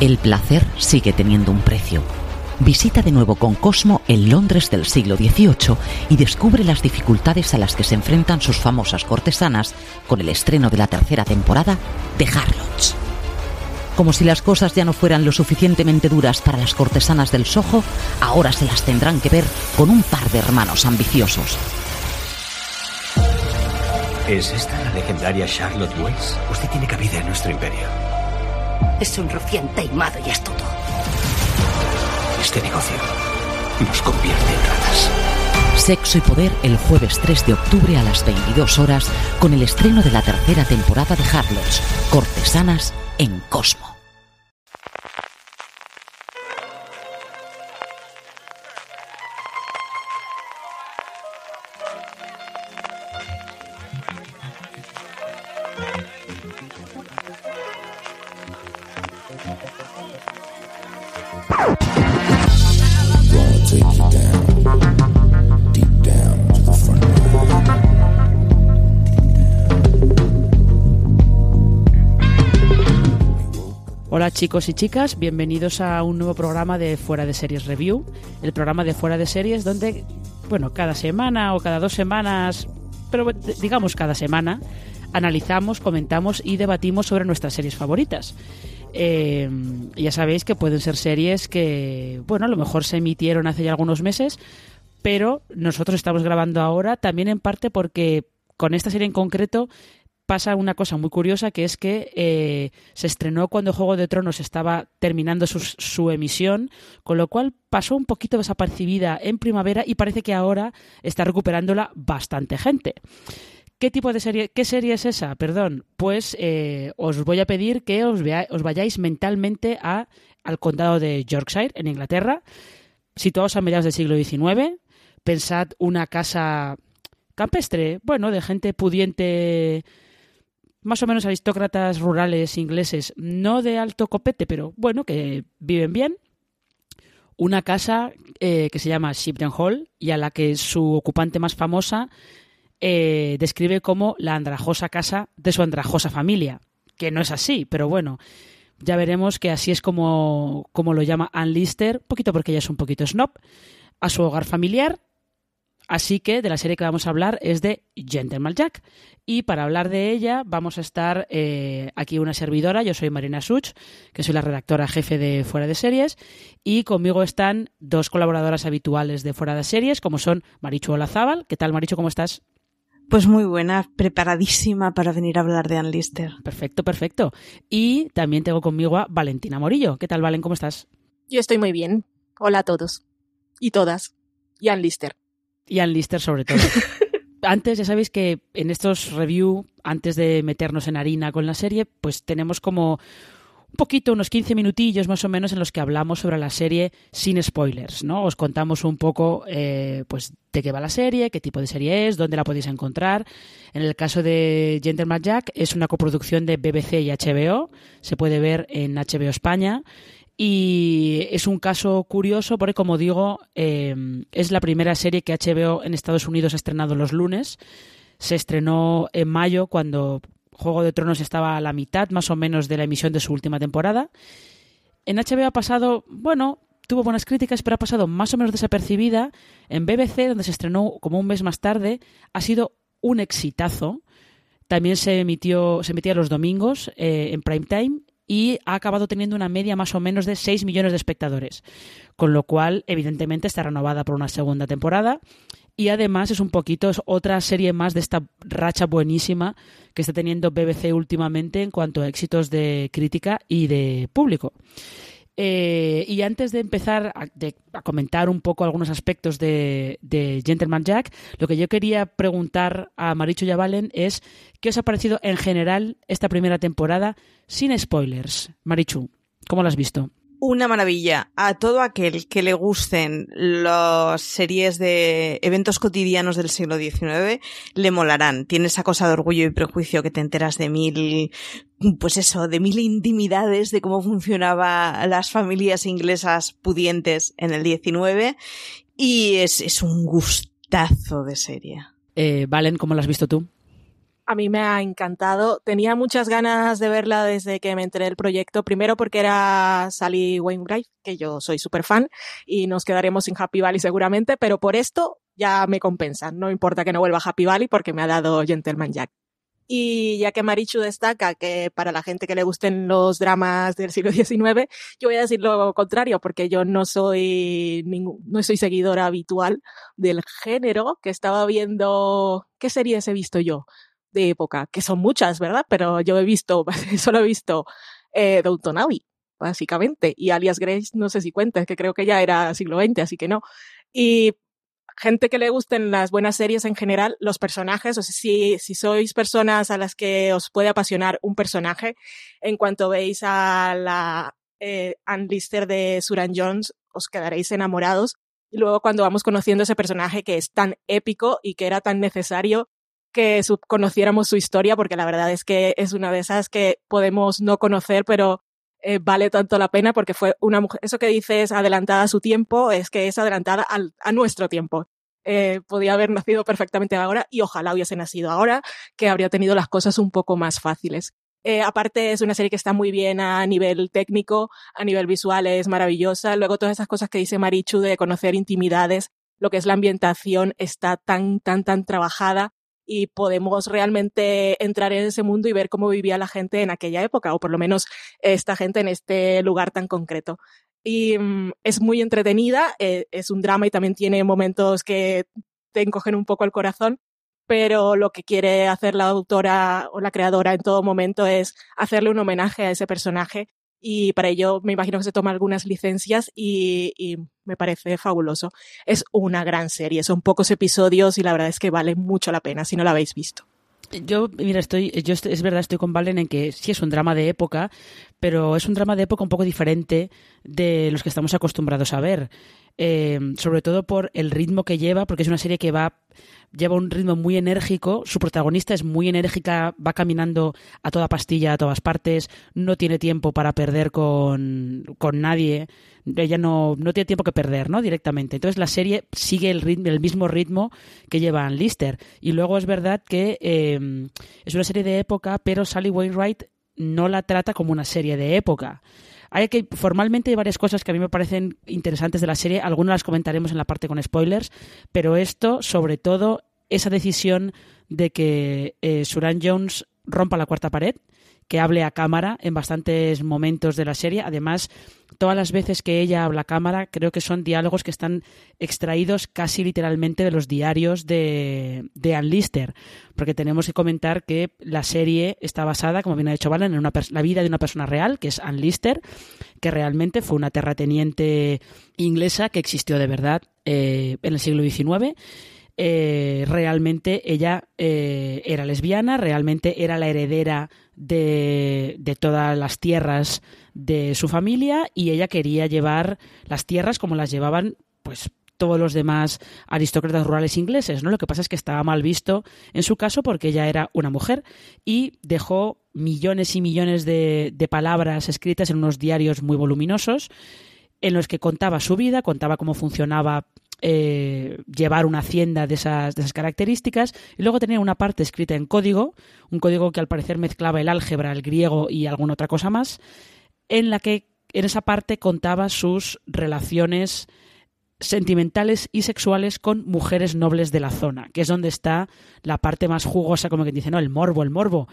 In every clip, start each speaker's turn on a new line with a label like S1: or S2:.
S1: El placer sigue teniendo un precio. Visita de nuevo con Cosmo el Londres del siglo XVIII y descubre las dificultades a las que se enfrentan sus famosas cortesanas con el estreno de la tercera temporada de Harlots. Como si las cosas ya no fueran lo suficientemente duras para las cortesanas del Soho, ahora se las tendrán que ver con un par de hermanos ambiciosos.
S2: ¿Es esta la legendaria Charlotte Wells? Usted tiene cabida en nuestro imperio.
S3: Es un rufián taimado y astuto.
S2: Este negocio nos convierte en ratas.
S1: Sexo y Poder el jueves 3 de octubre a las 22 horas con el estreno de la tercera temporada de Harlots, Cortesanas en Cosmo.
S4: Chicos y chicas, bienvenidos a un nuevo programa de Fuera de Series Review, el programa de Fuera de Series donde, bueno, cada semana o cada dos semanas, pero digamos cada semana, analizamos, comentamos y debatimos sobre nuestras series favoritas. Eh, ya sabéis que pueden ser series que, bueno, a lo mejor se emitieron hace ya algunos meses, pero nosotros estamos grabando ahora también en parte porque con esta serie en concreto pasa una cosa muy curiosa que es que eh, se estrenó cuando Juego de Tronos estaba terminando su, emisión, con lo cual pasó un poquito desapercibida en primavera y parece que ahora está recuperándola bastante gente. ¿Qué tipo de serie, qué serie es esa? Perdón, pues eh, os voy a pedir que os vayáis mentalmente a, al condado de Yorkshire, en Inglaterra, situados a mediados del siglo XIX. Pensad una casa campestre, bueno, de gente pudiente más o menos aristócratas rurales ingleses, no de alto copete, pero bueno, que viven bien. Una casa eh, que se llama Shipton Hall y a la que su ocupante más famosa eh, describe como la andrajosa casa de su andrajosa familia, que no es así, pero bueno, ya veremos que así es como, como lo llama Ann Lister, poquito porque ella es un poquito snob, a su hogar familiar Así que de la serie que vamos a hablar es de Gentleman Jack. Y para hablar de ella vamos a estar eh, aquí una servidora, yo soy Marina Such, que soy la redactora jefe de Fuera de Series, y conmigo están dos colaboradoras habituales de Fuera de Series, como son Marichu Olazábal. ¿Qué tal, Marichu? ¿Cómo estás?
S5: Pues muy buena, preparadísima para venir a hablar de Ann Lister.
S4: Perfecto, perfecto. Y también tengo conmigo a Valentina Morillo. ¿Qué tal, Valen? ¿Cómo estás?
S6: Yo estoy muy bien. Hola a todos. Y todas. Y Ann Lister.
S4: Y Ann Lister sobre todo. antes, ya sabéis que en estos review, antes de meternos en harina con la serie, pues tenemos como un poquito, unos 15 minutillos más o menos en los que hablamos sobre la serie sin spoilers, ¿no? Os contamos un poco, eh, pues, de qué va la serie, qué tipo de serie es, dónde la podéis encontrar. En el caso de Gentleman Jack, es una coproducción de BBC y HBO, se puede ver en HBO España y es un caso curioso porque, como digo, eh, es la primera serie que HBO en Estados Unidos ha estrenado los lunes. Se estrenó en mayo cuando Juego de Tronos estaba a la mitad más o menos de la emisión de su última temporada. En HBO ha pasado, bueno, tuvo buenas críticas, pero ha pasado más o menos desapercibida. En BBC, donde se estrenó como un mes más tarde, ha sido un exitazo. También se emitió, se emitía los domingos eh, en prime time y ha acabado teniendo una media más o menos de 6 millones de espectadores, con lo cual evidentemente está renovada por una segunda temporada y además es un poquito es otra serie más de esta racha buenísima que está teniendo BBC últimamente en cuanto a éxitos de crítica y de público. Eh, y antes de empezar a, comentar un poco algunos aspectos de, de, Gentleman Jack, lo que yo quería preguntar a Marichu y a Valen es ¿qué os ha parecido en general esta primera temporada sin spoilers? Marichu. ¿Cómo la has visto?
S5: Una maravilla. A todo aquel que le gusten las series de eventos cotidianos del siglo XIX, le molarán. Tiene esa cosa de orgullo y prejuicio que te enteras de mil, pues eso, de mil intimidades de cómo funcionaban las familias inglesas pudientes en el XIX. Y es, es un gustazo de serie.
S4: Eh, Valen, ¿cómo la has visto tú?
S6: A mí me ha encantado. Tenía muchas ganas de verla desde que me enteré del proyecto. Primero porque era Sally Wainwright, que yo soy súper fan, y nos quedaremos sin Happy Valley seguramente, pero por esto ya me compensan. No importa que no vuelva Happy Valley porque me ha dado Gentleman Jack. Y ya que Marichu destaca que para la gente que le gusten los dramas del siglo XIX, yo voy a decir lo contrario, porque yo no soy ningún, no soy seguidora habitual del género, que estaba viendo, ¿qué series he visto yo de época? Que son muchas, ¿verdad? Pero yo he visto, solo he visto eh, Downton Abbey, básicamente, y Alias Grace no sé si cuenta, que creo que ya era siglo XX, así que no. Y gente que le gusten las buenas series en general, los personajes, o sea, si, si sois personas a las que os puede apasionar un personaje, en cuanto veis a la eh, Lister de Suran Jones, os quedaréis enamorados. Y luego cuando vamos conociendo ese personaje que es tan épico y que era tan necesario que conociéramos su historia, porque la verdad es que es una de esas que podemos no conocer, pero eh, vale tanto la pena porque fue una mujer, eso que dices adelantada a su tiempo, es que es adelantada a nuestro tiempo. Eh, podía haber nacido perfectamente ahora y ojalá hubiese nacido ahora, que habría tenido las cosas un poco más fáciles. Eh, aparte es una serie que está muy bien a nivel técnico, a nivel visual es maravillosa. Luego todas esas cosas que dice Marichu de conocer intimidades, lo que es la ambientación está tan, tan, tan trabajada y podemos realmente entrar en ese mundo y ver cómo vivía la gente en aquella época, o por lo menos esta gente en este lugar tan concreto. Y mm, es muy entretenida, eh, es un drama y también tiene momentos que te encogen un poco el corazón, pero lo que quiere hacer la autora o la creadora en todo momento es hacerle un homenaje a ese personaje y para ello me imagino que se toma algunas licencias y, me parece fabuloso. Es una gran serie, son pocos episodios y la verdad es que vale mucho la pena si no la habéis visto.
S4: Yo, mira, estoy, yo es verdad, estoy con Valen en que sí es un drama de época, pero es un drama de época un poco diferente de los que estamos acostumbrados a ver. Eh, sobre todo por el ritmo que lleva, porque es una serie que va lleva un ritmo muy enérgico, su protagonista es muy enérgica, va caminando a toda pastilla, a todas partes, no tiene tiempo para perder con, con nadie, ella no, no tiene tiempo que perder, ¿no? Directamente. Entonces la serie sigue el, ritmo, el mismo ritmo que lleva Ann Lister. Y luego es verdad que eh, es una serie de época, pero Sally Wainwright no la trata como una serie de época. Hay que formalmente hay varias cosas que a mí me parecen interesantes de la serie, algunas las comentaremos en la parte con spoilers, pero esto, sobre todo, esa decisión de que eh, Suran Jones rompa la cuarta pared, que hable a cámara en bastantes momentos de la serie. Además, todas las veces que ella habla a cámara, creo que son diálogos que están extraídos casi literalmente de los diarios de, de Ann Lister. Porque tenemos que comentar que la serie está basada, como bien ha dicho Valen, en una la vida de una persona real, que es Ann Lister, que realmente fue una terrateniente inglesa que existió de verdad eh, en el siglo XIX eh, realmente ella eh, era lesbiana, realmente era la heredera de, de, todas las tierras de su familia y ella quería llevar las tierras como las llevaban pues todos los demás aristócratas rurales ingleses, ¿no? Lo que pasa es que estaba mal visto en su caso porque ella era una mujer y dejó millones y millones de, de palabras escritas en unos diarios muy voluminosos en los que contaba su vida, contaba cómo funcionaba eh, llevar una hacienda de esas, de esas características y luego tenía una parte escrita en código, un código que al parecer mezclaba el álgebra, el griego y alguna otra cosa más, en la que en esa parte contaba sus relaciones sentimentales y sexuales con mujeres nobles de la zona, que es donde está la parte más jugosa, como que dice, no, el morbo, el morbo.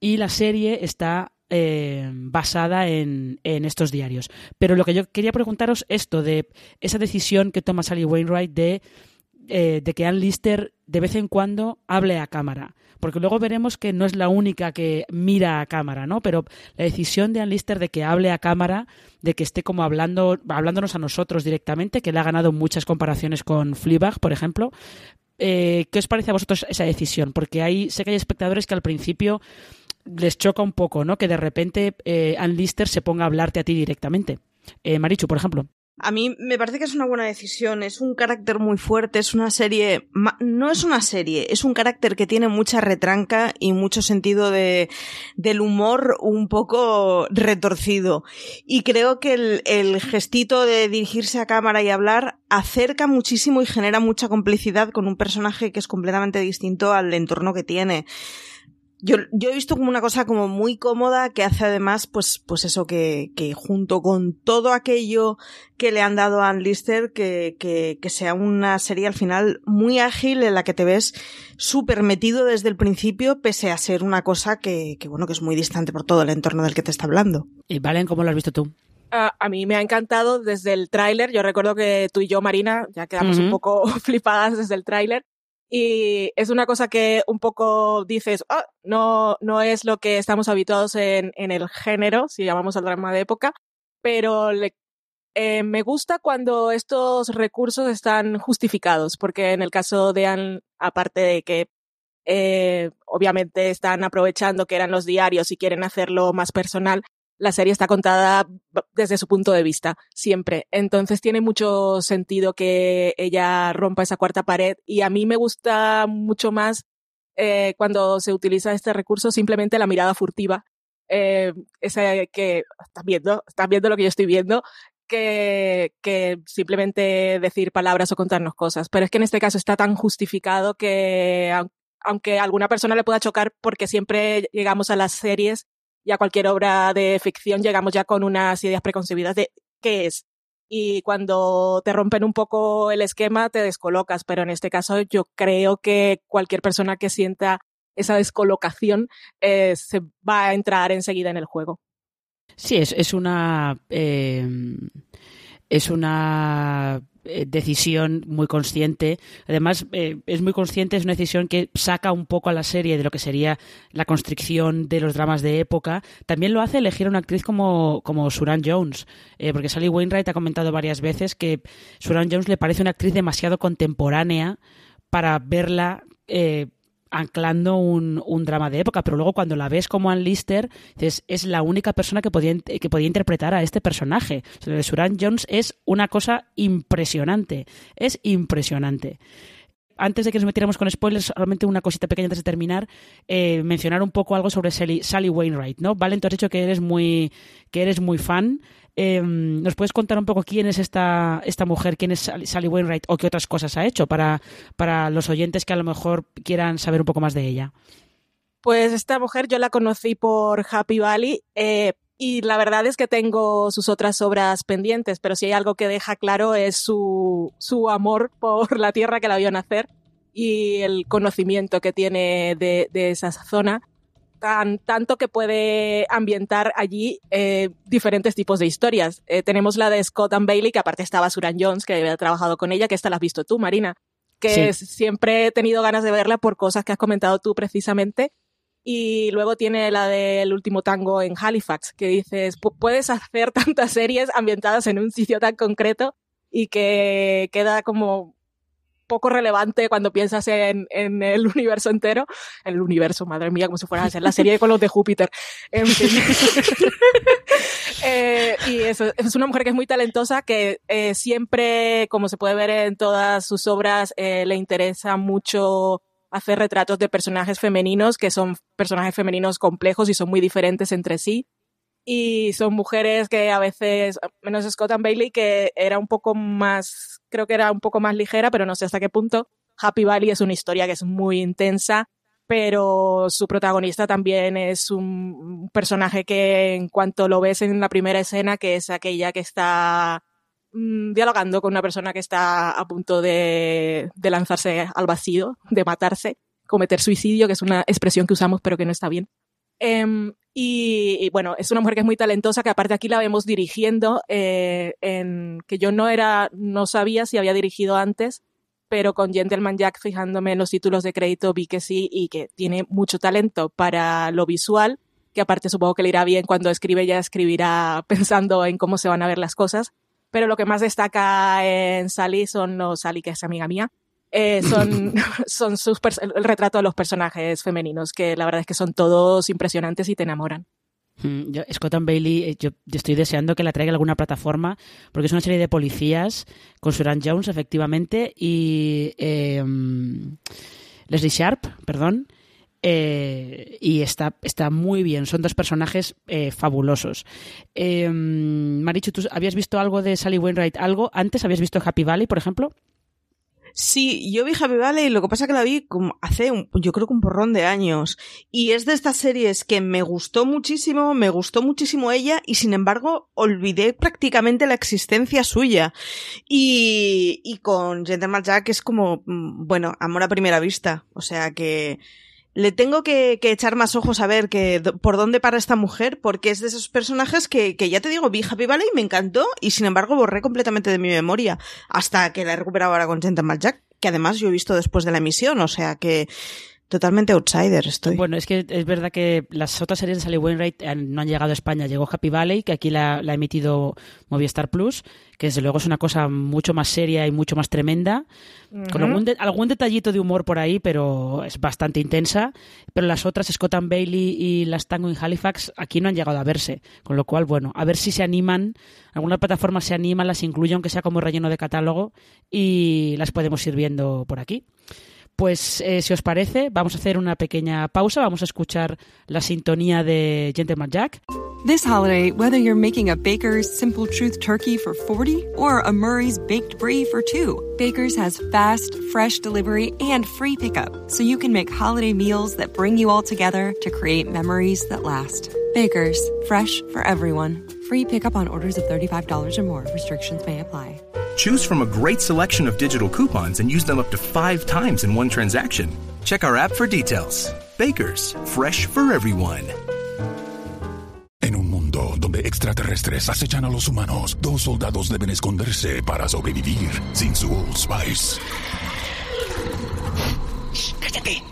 S4: Y la serie está eh, basada en, en, estos diarios. Pero lo que yo quería preguntaros esto de esa decisión que toma Sally Wainwright de, eh, de que Ann Lister de vez en cuando hable a cámara. Porque luego veremos que no es la única que mira a cámara, ¿no? Pero la decisión de Ann Lister de que hable a cámara, de que esté como hablando, hablándonos a nosotros directamente, que le ha ganado muchas comparaciones con Fleabag, por ejemplo, eh, ¿Qué os parece a vosotros esa decisión? Porque hay, sé que hay espectadores que al principio les choca un poco, ¿no? Que de repente eh, Ann Lister se ponga a hablarte a ti directamente. Eh, Marichu, por ejemplo.
S5: A mí me parece que es una buena decisión, es un carácter muy fuerte, es una serie, no es una serie, es un carácter que tiene mucha retranca y mucho sentido de, del humor un poco retorcido. Y creo que el, el gestito de dirigirse a cámara y hablar acerca muchísimo y genera mucha complicidad con un personaje que es completamente distinto al entorno que tiene. Yo, yo, he visto como una cosa como muy cómoda que hace además, pues, pues eso, que, que junto con todo aquello que le han dado a Ann Lister, que, que, que sea una serie al final muy ágil en la que te ves súper metido desde el principio, pese a ser una cosa que, que, bueno, que es muy distante por todo el entorno del que te está hablando.
S4: Y Valen, ¿cómo lo has visto tú?
S6: a mí me ha encantado desde el tráiler. Yo recuerdo que tú y yo, Marina, ya quedamos uh -huh. un poco flipadas desde el tráiler. Y es una cosa que un poco dices, oh, no, no es lo que estamos habituados en, en el género, si llamamos al drama de época, pero le, eh, me gusta cuando estos recursos están justificados, porque en el caso de Anne, aparte de que eh, obviamente están aprovechando que eran los diarios y quieren hacerlo más personal, la serie está contada desde su punto de vista, siempre. Entonces tiene mucho sentido que ella rompa esa cuarta pared y a mí me gusta mucho más eh, cuando se utiliza este recurso simplemente la mirada furtiva. Eh, esa que estás viendo, estás viendo lo que yo estoy viendo, que, simplemente decir palabras o contarnos cosas. Pero es que en este caso está tan justificado que aunque alguna persona le pueda chocar porque siempre llegamos a las series y a cualquier obra de ficción llegamos ya con unas ideas preconcebidas de qué es. Y cuando te rompen un poco el esquema, te descolocas. Pero en este caso, yo creo que cualquier persona que sienta esa descolocación eh, se va a entrar enseguida en el juego.
S4: Sí, es, es una. Eh, es una eh, decisión muy consciente. Además, eh, es muy consciente, es una decisión que saca un poco a la serie de lo que sería la constricción de los dramas de época. También lo hace elegir a una actriz como, como Suran Jones, eh, porque Sally Wainwright ha comentado varias veces que Suran Jones le parece una actriz demasiado contemporánea para verla anclando un, un, drama de época, pero luego cuando la ves como Ann Lister, dices, es la única persona que podía, que podía interpretar a este personaje. O sea, Suran Jones es una cosa impresionante, es impresionante antes de que nos metiéramos con spoilers, solamente una cosita pequeña antes de terminar, eh, mencionar un poco algo sobre Sally, Sally Wainwright, ¿no? Valen, tú has dicho que eres muy, que eres muy fan. Eh, ¿Nos puedes contar un poco quién es esta, esta mujer, quién es Sally, Wainwright o qué otras cosas ha hecho para, para los oyentes que a lo mejor quieran saber un poco más de ella?
S6: Pues esta mujer yo la conocí por Happy Valley, eh, y la verdad es que tengo sus otras obras pendientes, pero si hay algo que deja claro es su, su amor por la tierra que la vio nacer y el conocimiento que tiene de, de esa zona, tan, tanto que puede ambientar allí eh, diferentes tipos de historias. Eh, tenemos la de Scott and Bailey, que aparte estaba Suran Jones, que había trabajado con ella, que esta la has visto tú, Marina, que sí. siempre he tenido ganas de verla por cosas que has comentado tú precisamente y luego tiene la del último tango en Halifax, que dices, puedes hacer tantas series ambientadas en un sitio tan concreto y que queda como poco relevante cuando piensas en, el universo entero. En el universo, madre mía, como si fuera a ser la serie con los de Júpiter. En fin. eh, y eso, es una mujer que es muy talentosa, que eh, siempre, como se puede ver en todas sus obras, eh, le interesa mucho hacer retratos de personajes femeninos que son personajes femeninos complejos y son muy diferentes entre sí. Y son mujeres que a veces, menos Scott and Bailey, que era un poco más, creo que era un poco más ligera, pero no sé hasta qué punto. Happy Valley es una historia que es muy intensa, pero su protagonista también es un personaje que en cuanto lo ves en la primera escena, que es aquella que está dialogando con una persona que está a punto de, de, lanzarse al vacío, de matarse, cometer suicidio, que es una expresión que usamos pero que no está bien. Eh, y, bueno, es una mujer que es muy talentosa, que aparte aquí la vemos dirigiendo, eh, que yo no era, no sabía si había dirigido antes, pero con Gentleman Jack, fijándome en los títulos de crédito, vi que sí y que tiene mucho talento para lo visual, que aparte supongo que le irá bien cuando escribe, ya escribirá pensando en cómo se van a ver las cosas. Pero lo que más destaca en Sally son los Sally, que es amiga mía, eh, son, son sus el retrato de los personajes femeninos, que la verdad es que son todos impresionantes y te enamoran.
S4: Mm, yo, Scott and Bailey, eh, yo, estoy deseando que la traiga a alguna plataforma, porque es una serie de policías con Suran Jones, efectivamente, y eh, Leslie Sharp, perdón, eh, y está, está muy bien. Son dos personajes eh, fabulosos. Eh, Marichu, ¿tú habías visto algo de Sally Wainwright? ¿Algo? ¿Antes habías visto Happy Valley, por ejemplo?
S5: Sí, yo vi Happy Valley, lo que pasa que la vi como hace, un, yo creo que un porrón de años. Y es de estas series que me gustó muchísimo, me gustó muchísimo ella, y sin embargo olvidé prácticamente la existencia suya. Y, y con Gentleman Jack es como, mm, bueno, amor a primera vista. O sea que le tengo que, echar más ojos a ver que, por dónde para esta mujer, porque es de esos personajes que, que ya te digo, vi Happy Valley me encantó, y sin embargo borré completamente de mi memoria, hasta que la he recuperado ahora con Gentleman Jack, que además yo he visto después de la emisión, o sea que Totalmente outsider estoy.
S4: Bueno, es que es verdad que las otras series de Sally Wainwright no han llegado a España. Llegó Happy Valley, que aquí la, ha emitido Movistar Plus, que desde luego es una cosa mucho más seria y mucho más tremenda, con algún, algún, detallito de humor por ahí, pero es bastante intensa. Pero las otras, Scott and Bailey y las Tango en Halifax, aquí no han llegado a verse. Con lo cual, bueno, a ver si se animan, alguna plataforma se anima, las incluye, aunque sea como relleno de catálogo, y las podemos ir viendo por aquí. Pues eh, si os parece, vamos a hacer una pequeña pausa, vamos a escuchar la sintonía de Gentleman Jack.
S7: This holiday, whether you're making a Baker's Simple Truth turkey for 40 or a Murray's baked brie for 2, Baker's has fast, fresh delivery and free pickup, so you can make holiday meals that bring you all together to create memories that last. Baker's, fresh for everyone. Free pickup on orders of $35 or more. Restrictions may apply.
S8: Choose from a great selection of digital coupons and use them up to five times in one transaction. Check our app for details. Bakers, fresh for everyone.
S9: En un mundo donde extraterrestres acechan a los humanos, dos soldados deben esconderse para sobrevivir sin su Old Spice.
S10: ¡Cállate!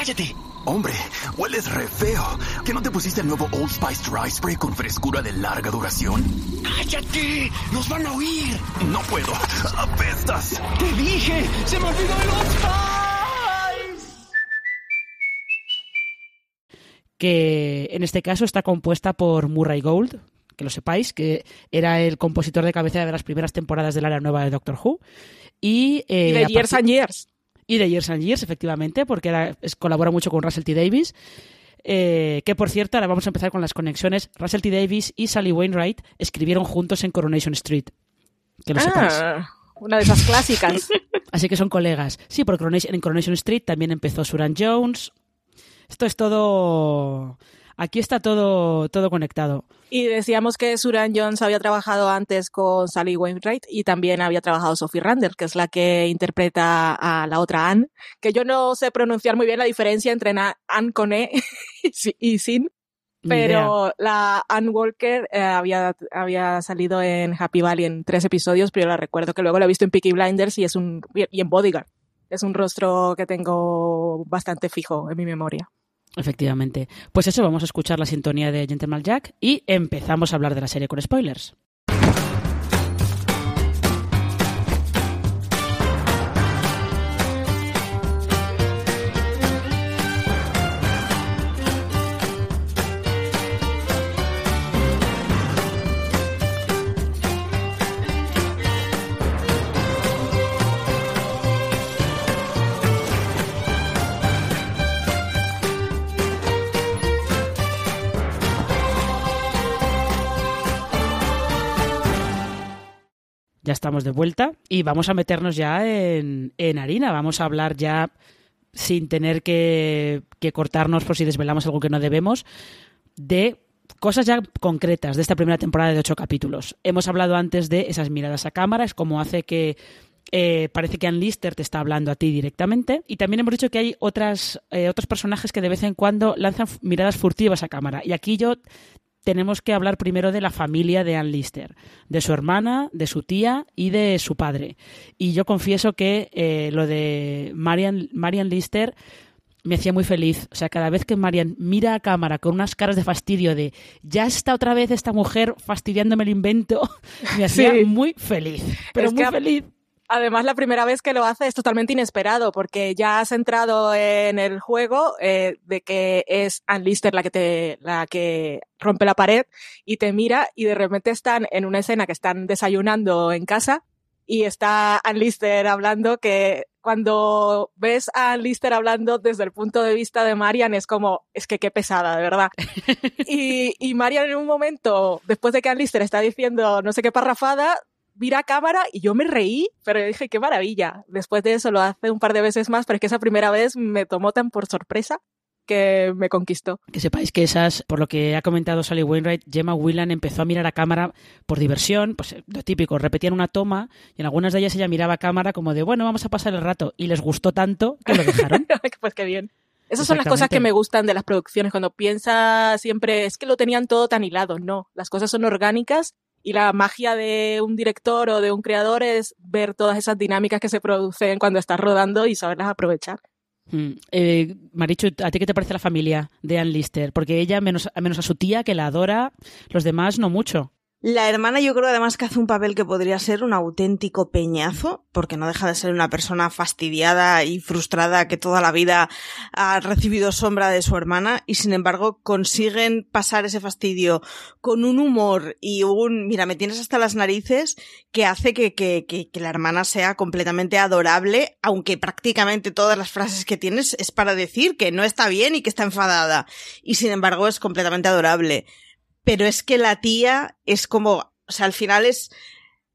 S10: ¡Cállate! Hombre, hueles re feo. ¿Que no te pusiste el nuevo Old Spice Dry Spray con frescura de larga duración? ¡Cállate! ¡Nos van a oír! No puedo. ¡Apestas! ¡Te dije! ¡Se me olvidó el Old Spice!
S4: Que en este caso está compuesta por Murray Gold, que lo sepáis, que era el compositor de cabecera de las primeras temporadas del área nueva de Doctor Who. Y,
S6: eh, y de Years and Years
S4: y de Years and Years, efectivamente, porque colabora mucho con Russell T. Davis. Eh, que por cierto, ahora vamos a empezar con las conexiones. Russell T. Davis y Sally Wainwright escribieron juntos en Coronation Street. Que lo ah,
S6: Una de esas clásicas.
S4: Así que son colegas. Sí, porque en Coronation Street también empezó Suran Jones. Esto es todo Aquí está todo, todo conectado.
S6: Y decíamos que Suran Jones había trabajado antes con Sally Wainwright y también había trabajado Sophie Randall, que es la que interpreta a la otra Anne, que yo no sé pronunciar muy bien la diferencia entre Anne con E y sin, pero la Anne Walker eh, había, había salido en Happy Valley en tres episodios, pero yo la recuerdo que luego la he visto en Peaky Blinders y es un y en Bodyguard. Es un rostro que tengo bastante fijo en mi memoria.
S4: Efectivamente. Pues eso, vamos a escuchar la sintonía de Gentleman Jack y empezamos a hablar de la serie con spoilers. Ya estamos de vuelta y vamos a meternos ya en, harina. Vamos a hablar ya sin tener que, cortarnos por si desvelamos algo que no debemos, de cosas ya concretas de esta primera temporada de ocho capítulos. Hemos hablado antes de esas miradas a cámara, es como hace que eh, parece que Ann Lister te está hablando a ti directamente. Y también hemos dicho que hay otras, eh, otros personajes que de vez en cuando lanzan miradas furtivas a cámara. Y aquí yo tenemos que hablar primero de la familia de Ann Lister, de su hermana, de su tía y de su padre. Y yo confieso que eh, lo de Marian, Marian Lister me hacía muy feliz. O sea, cada vez que Marian mira a cámara con unas caras de fastidio de ya está otra vez esta mujer fastidiándome el invento, me hacía muy feliz. Pero muy feliz
S6: Además, la primera vez que lo hace es totalmente inesperado, porque ya has entrado en el juego eh, de que es Ann Lister la que te, la que rompe la pared y te mira y de repente están en una escena que están desayunando en casa y está Ann Lister hablando que cuando ves a Ann Lister hablando desde el punto de vista de Marian es como, es que qué pesada, de verdad. y, y Marian en un momento, después de que Ann Lister está diciendo no sé qué parrafada, mira a cámara y yo me reí, pero dije, qué maravilla. Después de eso lo hace un par de veces más, pero es que esa primera vez me tomó tan por sorpresa que me conquistó.
S4: Que sepáis que esas, por lo que ha comentado Sally Wainwright, Gemma Whelan empezó a mirar a cámara por diversión, pues lo típico, repetían una toma y en algunas de ellas ella miraba a cámara como de, bueno, vamos a pasar el rato y les gustó tanto que lo dejaron.
S6: pues qué bien. Esas son las cosas que me gustan de las producciones, cuando piensa siempre, es que lo tenían todo tan hilado. No, las cosas son orgánicas y la magia de un director o de un creador es ver todas esas dinámicas que se producen cuando estás rodando y saberlas aprovechar.
S4: Mm. Eh, Marichu, ¿a ti qué te parece la familia de Ann Lister? Porque ella, menos, menos a su tía, que la adora, los demás no mucho.
S5: La hermana yo creo además que hace un papel que podría ser un auténtico peñazo, porque no deja de ser una persona fastidiada y frustrada que toda la vida ha recibido sombra de su hermana y sin embargo consiguen pasar ese fastidio con un humor y un, mira, me tienes hasta las narices que hace que, que, que, que la hermana sea completamente adorable, aunque prácticamente todas las frases que tienes es para decir que no está bien y que está enfadada. Y sin embargo es completamente adorable pero es que la tía es como, o sea, al final es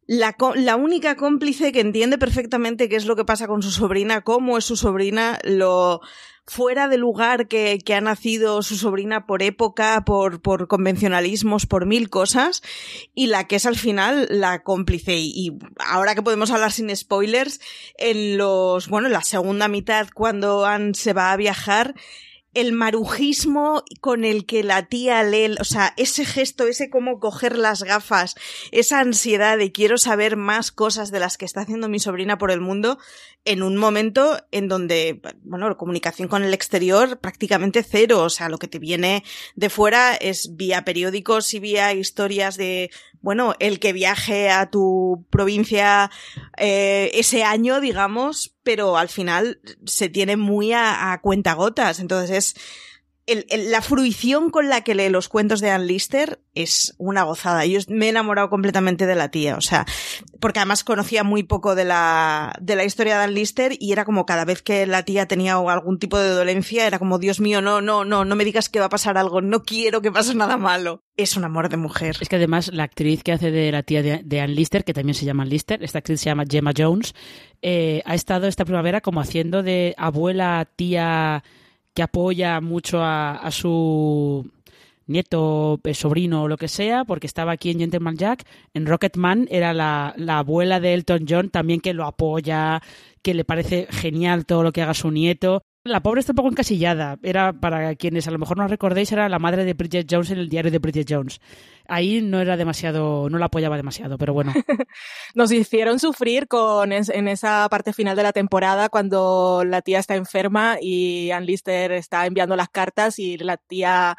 S5: la, la, única cómplice que entiende perfectamente qué es lo que pasa con su sobrina, cómo es su sobrina, lo fuera de lugar que, que ha nacido su sobrina por época, por, por convencionalismos, por mil cosas, y la que es al final la cómplice. Y, y ahora que podemos hablar sin spoilers, en los, bueno, en la segunda mitad, cuando Anne se va a viajar, el marujismo con el que la tía lee, o sea, ese gesto, ese cómo coger las gafas, esa ansiedad de quiero saber más cosas de las que está haciendo mi sobrina por el mundo, en un momento en donde, bueno, comunicación con el exterior prácticamente cero, o sea, lo que te viene de fuera es vía periódicos y vía historias de, bueno, el que viaje a tu provincia eh, ese año, digamos, pero al final se tiene muy a, a cuentagotas. Entonces es la fruición con la que lee los cuentos de Ann Lister es una gozada. Yo me he enamorado completamente de la tía, o sea, porque además conocía muy poco de la, de la historia de Ann Lister y era como cada vez que la tía tenía algún tipo de dolencia, era como, Dios mío, no, no, no, no me digas que va a pasar algo, no quiero que pase nada malo. Es un amor de mujer.
S4: Es que además la actriz que hace de la tía de, de Ann Lister, que también se llama Ann Lister, esta actriz se llama Gemma Jones, eh, ha estado esta primavera como haciendo de abuela, tía, que apoya mucho a, su nieto, eh, sobrino o lo que sea, porque estaba aquí en Gentleman Jack. En Rocketman era la, la, abuela de Elton John también que lo apoya, que le parece genial todo lo que haga su nieto. La pobre está un poco encasillada. Era, para quienes a lo mejor no recordéis, era la madre de Bridget Jones en el diario de Bridget Jones. Ahí no era demasiado, no la apoyaba demasiado, pero bueno.
S6: Nos hicieron sufrir con en esa parte final de la temporada cuando la tía está enferma y Ann Lister está enviando las cartas y la tía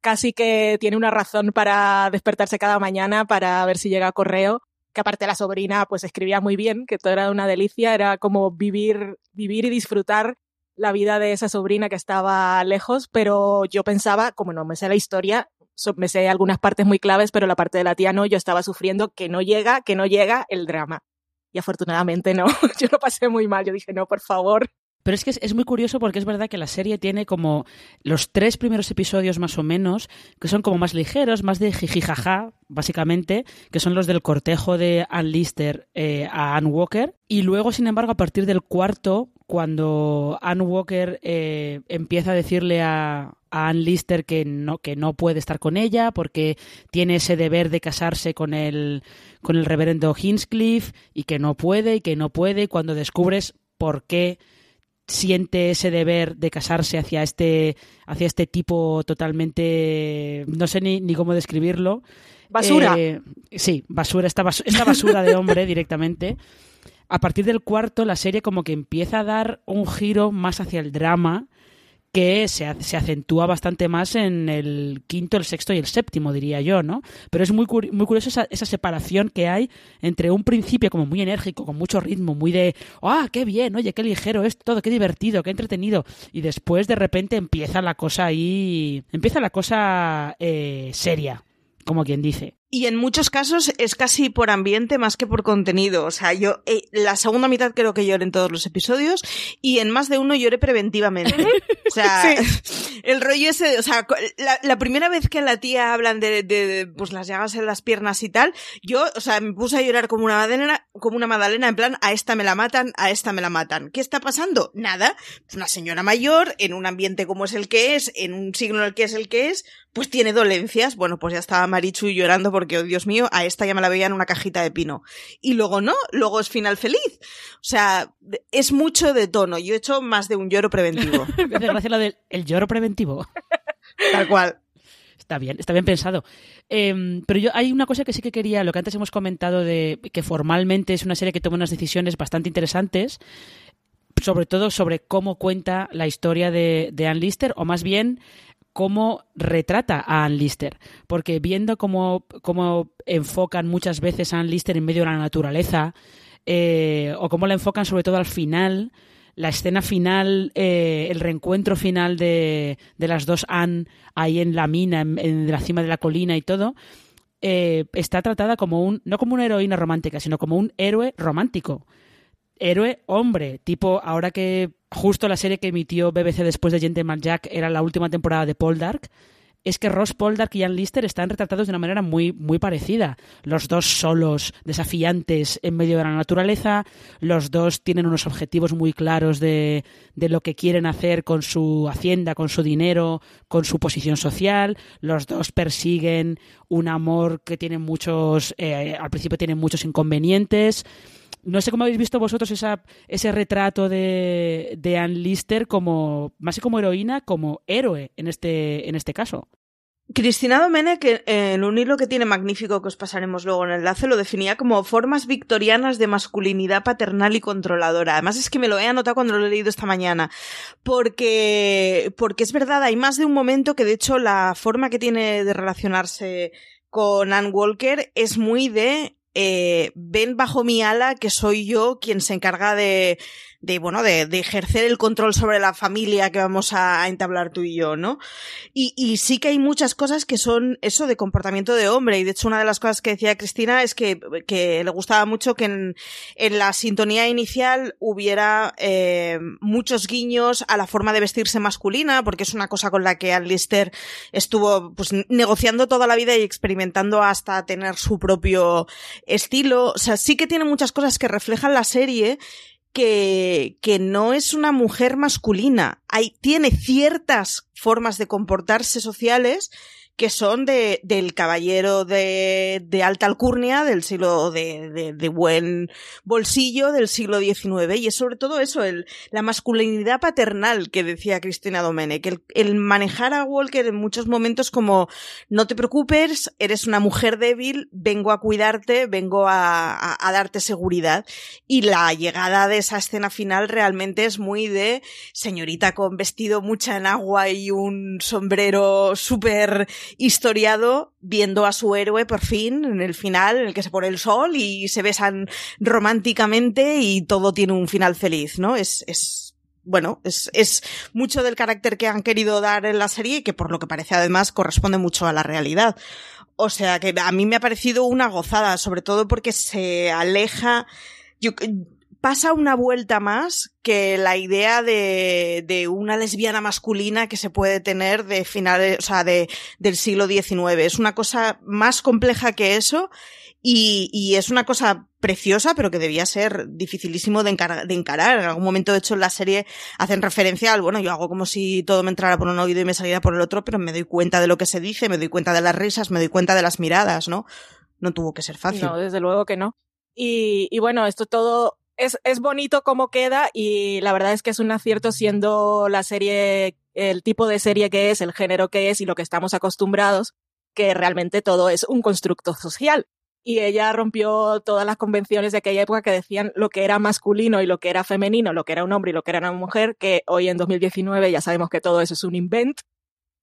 S6: casi que tiene una razón para despertarse cada mañana para ver si llega correo que aparte la sobrina pues escribía muy bien, que todo era una delicia, era como vivir, vivir y disfrutar la vida de esa sobrina que estaba lejos, pero yo pensaba, como no me sé la historia, me sé algunas partes muy claves, pero la parte de la tía no, yo estaba sufriendo que no llega, que no llega el drama. Y afortunadamente no, yo lo pasé muy mal, yo dije, no, por favor.
S4: Pero es que es, muy curioso porque es verdad que la serie tiene como los tres primeros episodios más o menos, que son como más ligeros, más de jijijaja, básicamente, que son los del cortejo de Ann Lister eh, a Ann Walker. Y luego, sin embargo, a partir del cuarto, cuando Ann Walker eh, empieza a decirle a, a Ann Lister que no, que no puede estar con ella porque tiene ese deber de casarse con el, con el reverendo Hinchcliffe y que no puede y que no puede, cuando descubres por qué siente ese deber de casarse hacia este, hacia este tipo totalmente, no sé ni, ni cómo describirlo.
S6: Basura.
S4: Eh, sí, basura, esta, basura, esta basura de hombre directamente. A partir del cuarto, la serie como que empieza a dar un giro más hacia el drama, que se, se, acentúa bastante más en el quinto, el sexto y el séptimo, diría yo, ¿no? Pero es muy, muy curioso esa, esa, separación que hay entre un principio como muy enérgico, con mucho ritmo, muy de, ¡ah, qué bien! Oye, qué ligero es todo, qué divertido, qué entretenido. Y después de repente empieza la cosa ahí, empieza la cosa eh, seria, como quien dice.
S5: Y en muchos casos es casi por ambiente más que por contenido. O sea, yo eh, la segunda mitad creo que lloré en todos los episodios y en más de uno lloré preventivamente. o sea, el rollo ese, o sea, la, la, primera vez que la tía hablan de, de, de, pues las llagas en las piernas y tal, yo, o sea, me puse a llorar como una madalena, como una madalena en plan, a esta me la matan, a esta me la matan. ¿Qué está pasando? Nada. Una señora mayor en un ambiente como es el que es, en un siglo en el que es el que es, pues tiene dolencias. Bueno, pues ya estaba Marichu llorando porque, oh, Dios mío, a esta ya me la veía en una cajita de pino. Y luego no, luego es final feliz. O sea, es mucho de tono. Yo he hecho más de un lloro preventivo.
S4: me hace gracia lo del el lloro preventivo.
S5: Tal cual.
S4: Está bien, está bien pensado. Eh, pero yo hay una cosa que sí que quería, lo que antes hemos comentado de que formalmente es una serie que toma unas decisiones bastante interesantes, sobre todo sobre cómo cuenta la historia de, de Ann Lister, o más bien cómo retrata a Ann Lister, porque viendo cómo, cómo enfocan muchas veces a Ann Lister en medio de la naturaleza, eh, o cómo la enfocan sobre todo al final, la escena final, eh, el reencuentro final de, de, las dos Anne ahí en la mina, en, en la cima de la colina y todo, eh, está tratada como un, no como una heroína romántica, sino como un héroe romántico. Héroe hombre, tipo ahora que justo la serie que emitió BBC después de Gentleman Jack era la última temporada de Poldark, es que Ross Poldark y Ann Lister están retratados de una manera muy, muy parecida. Los dos solos, desafiantes en medio de la naturaleza, los dos tienen unos objetivos muy claros de, de lo que quieren hacer con su hacienda, con su dinero, con su posición social, los dos persiguen un amor que tiene muchos, eh, al principio tienen muchos inconvenientes no sé cómo habéis visto vosotros esa, ese retrato de, de Ann Lister como, más que como heroína, como héroe en este, en este caso.
S5: Cristina Domenech, en un hilo que tiene magnífico que os pasaremos luego en el enlace, lo definía como formas victorianas de masculinidad paternal y controladora. Además es que me lo he anotado cuando lo he leído esta mañana. Porque, porque es verdad, hay más de un momento que de hecho la forma que tiene de relacionarse con Ann Walker es muy de eh, ven bajo mi ala que soy yo quien se encarga de, de bueno, de, de, ejercer el control sobre la familia que vamos a, a entablar tú y yo, ¿no? Y, y, sí que hay muchas cosas que son eso de comportamiento de hombre. Y de hecho, una de las cosas que decía Cristina es que, que le gustaba mucho que en, en la sintonía inicial hubiera eh, muchos guiños a la forma de vestirse masculina, porque es una cosa con la que Ann Lister estuvo pues negociando toda la vida y experimentando hasta tener su propio estilo. O sea, sí que tiene muchas cosas que reflejan la serie que, no es una mujer masculina. Tiene ciertas formas de comportarse sociales que son de, del caballero de, de alta alcurnia, del siglo de, de, de, buen bolsillo del siglo XIX. Y es sobre todo eso, el, la masculinidad paternal que decía Cristina Domenech, el, el manejar a Walker en muchos momentos como no te preocupes, eres una mujer débil, vengo a cuidarte, vengo a, a, a darte seguridad. Y la llegada de esa escena final realmente es muy de señorita con vestido mucha en agua y un sombrero súper historiado viendo a su héroe por fin en el final en el que se pone el sol y se besan románticamente y todo tiene un final feliz, ¿no? Es, es bueno, es, es mucho del carácter que han querido dar en la serie y que por lo que parece además corresponde mucho a la realidad. O sea que a mí me ha parecido una gozada, sobre todo porque se aleja. Yo, pasa una vuelta más que la idea de, de, una lesbiana masculina que se puede tener de finales, o sea, de, del siglo XIX. Es una cosa más compleja que eso y, y es una cosa preciosa, pero que debía ser dificilísimo de, encar de, encarar. En algún momento, de hecho, en la serie hacen referencia al, bueno, yo hago como si todo me entrara por un oído y me saliera por el otro, pero me doy cuenta de lo que se dice, me doy cuenta de las risas, me doy cuenta de las miradas, ¿no? No tuvo que ser fácil.
S6: No, desde luego que no. Y, y bueno, esto todo es, es bonito cómo queda y la verdad es que es un acierto siendo la serie, el tipo de serie que es, el género que es y lo que estamos acostumbrados, que realmente todo es un constructo social. y ella rompió todas las convenciones de aquella época que decían lo que era masculino y lo que era femenino, lo que era un hombre y lo que era una mujer, que hoy en 2019 ya sabemos que todo eso es un invent.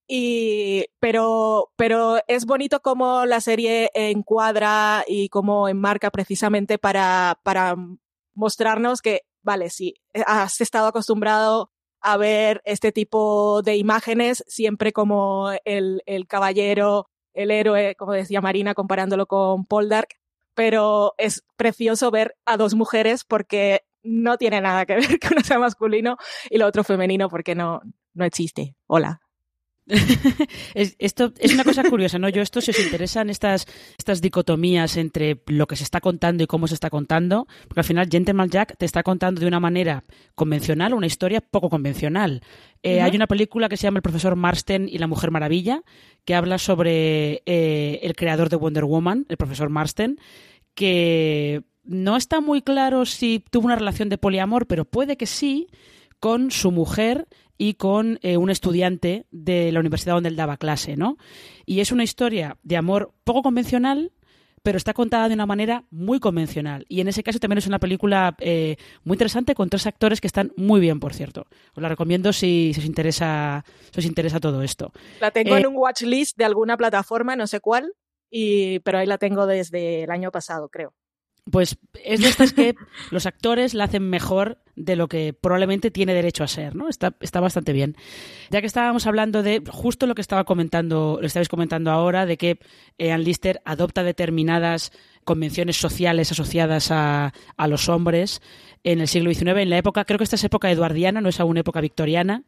S6: Y, pero, pero es bonito cómo la serie encuadra y cómo enmarca precisamente para, para mostrarnos que, vale, si has estado acostumbrado a ver este tipo de imágenes siempre como el, el caballero el héroe, como decía Marina, comparándolo con Paul Dark, pero es precioso ver a dos mujeres porque no tiene nada que ver con uno sea masculino y lo otro femenino porque no, no existe. Hola.
S4: esto es una cosa curiosa, ¿no? Yo esto, si os interesan estas, estas dicotomías entre lo que se está contando y cómo se está contando, porque al final Gentleman Jack te está contando de una manera convencional una historia poco convencional. Eh, hay una película que se llama El profesor Marston y la Mujer Maravilla, que habla sobre eh, el creador de Wonder Woman, el profesor Marston, que no está muy claro si tuvo una relación de poliamor, pero puede que sí, con su mujer y con eh, un estudiante de la universidad donde él daba clase, ¿no? Y es una historia de amor poco convencional, pero está contada de una manera muy convencional. Y en ese caso también es una película eh, muy interesante con tres actores que están muy bien, por cierto. Os la recomiendo si, os, interesa, si os interesa todo esto.
S6: La tengo en eh, un watchlist de alguna plataforma, no sé cuál, y, pero ahí la tengo desde el año pasado, creo.
S4: Pues es de estas que los actores la hacen mejor de lo que probablemente tiene derecho a ser, ¿no? Está, está bastante bien. Ya que estábamos hablando de justo lo que estaba comentando, lo estabais comentando ahora, de que eh, Ann Lister adopta determinadas convenciones sociales asociadas a, a los hombres en el siglo XIX, en la época, creo que esta es época eduardiana, no es aún época victoriana,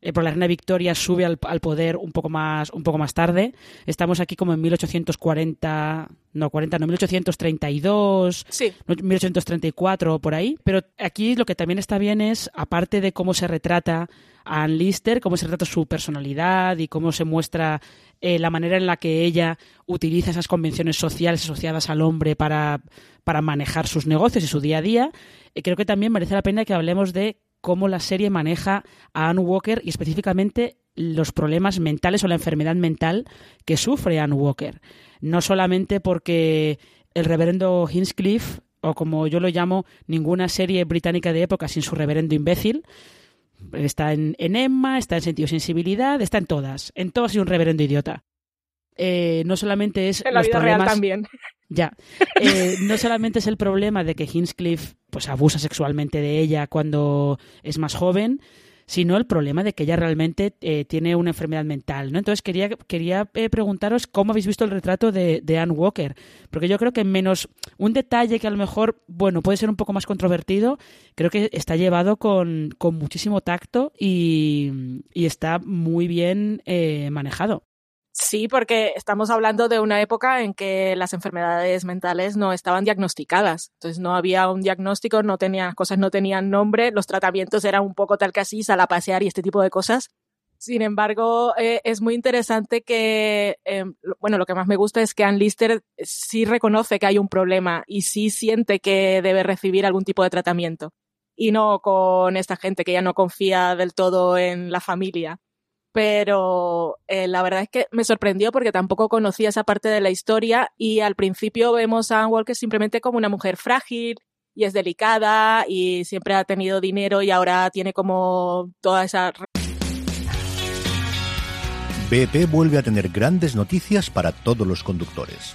S4: eh, por la reina Victoria sube al, poder un poco más un poco más tarde. Estamos aquí como en 1840, no 40, no 1832,
S6: sí.
S4: 1834 por ahí. Pero aquí lo que también está bien es, aparte de cómo se retrata a Anne Lister, cómo se retrata su personalidad y cómo se muestra eh, la manera en la que ella utiliza esas convenciones sociales asociadas al hombre para, para manejar sus negocios y su día a día, eh, creo que también merece la pena que hablemos de cómo la serie maneja a Anne Walker y específicamente los problemas mentales o la enfermedad mental que sufre Anne Walker. No solamente porque el reverendo Hinchcliffe, o como yo lo llamo, ninguna serie británica de época sin su reverendo imbécil, está en, Emma, está en Sentido Sensibilidad, está en todas. En todas hay un reverendo idiota. Eh, no solamente es
S6: en la vida real también.
S4: Ya. Eh, no solamente es el problema de que Hinchcliffe pues, abusa sexualmente de ella cuando es más joven, sino el problema de que ella realmente eh, tiene una enfermedad mental. ¿no? Entonces quería, quería eh, preguntaros cómo habéis visto el retrato de, de, Anne Walker, porque yo creo que menos un detalle que a lo mejor, bueno, puede ser un poco más controvertido, creo que está llevado con, con muchísimo tacto y, y, está muy bien manejado.
S6: Sí, porque estamos hablando de una época en que las enfermedades mentales no estaban diagnosticadas. Entonces no había un diagnóstico, no tenían, cosas no tenían nombre, los tratamientos eran un poco tal que así, sal a pasear y este tipo de cosas. Sin embargo, eh, es muy interesante que, eh, bueno, lo que más me gusta es que Ann Lister sí reconoce que hay un problema y sí siente que debe recibir algún tipo de tratamiento. Y no con esta gente que ya no confía del todo en la familia pero eh, la verdad es que me sorprendió porque tampoco conocía esa parte de la historia y al principio vemos a Anne Walker simplemente como una mujer frágil y es delicada y siempre ha tenido dinero y ahora tiene como toda esa...
S11: BP vuelve a tener grandes noticias para todos los conductores.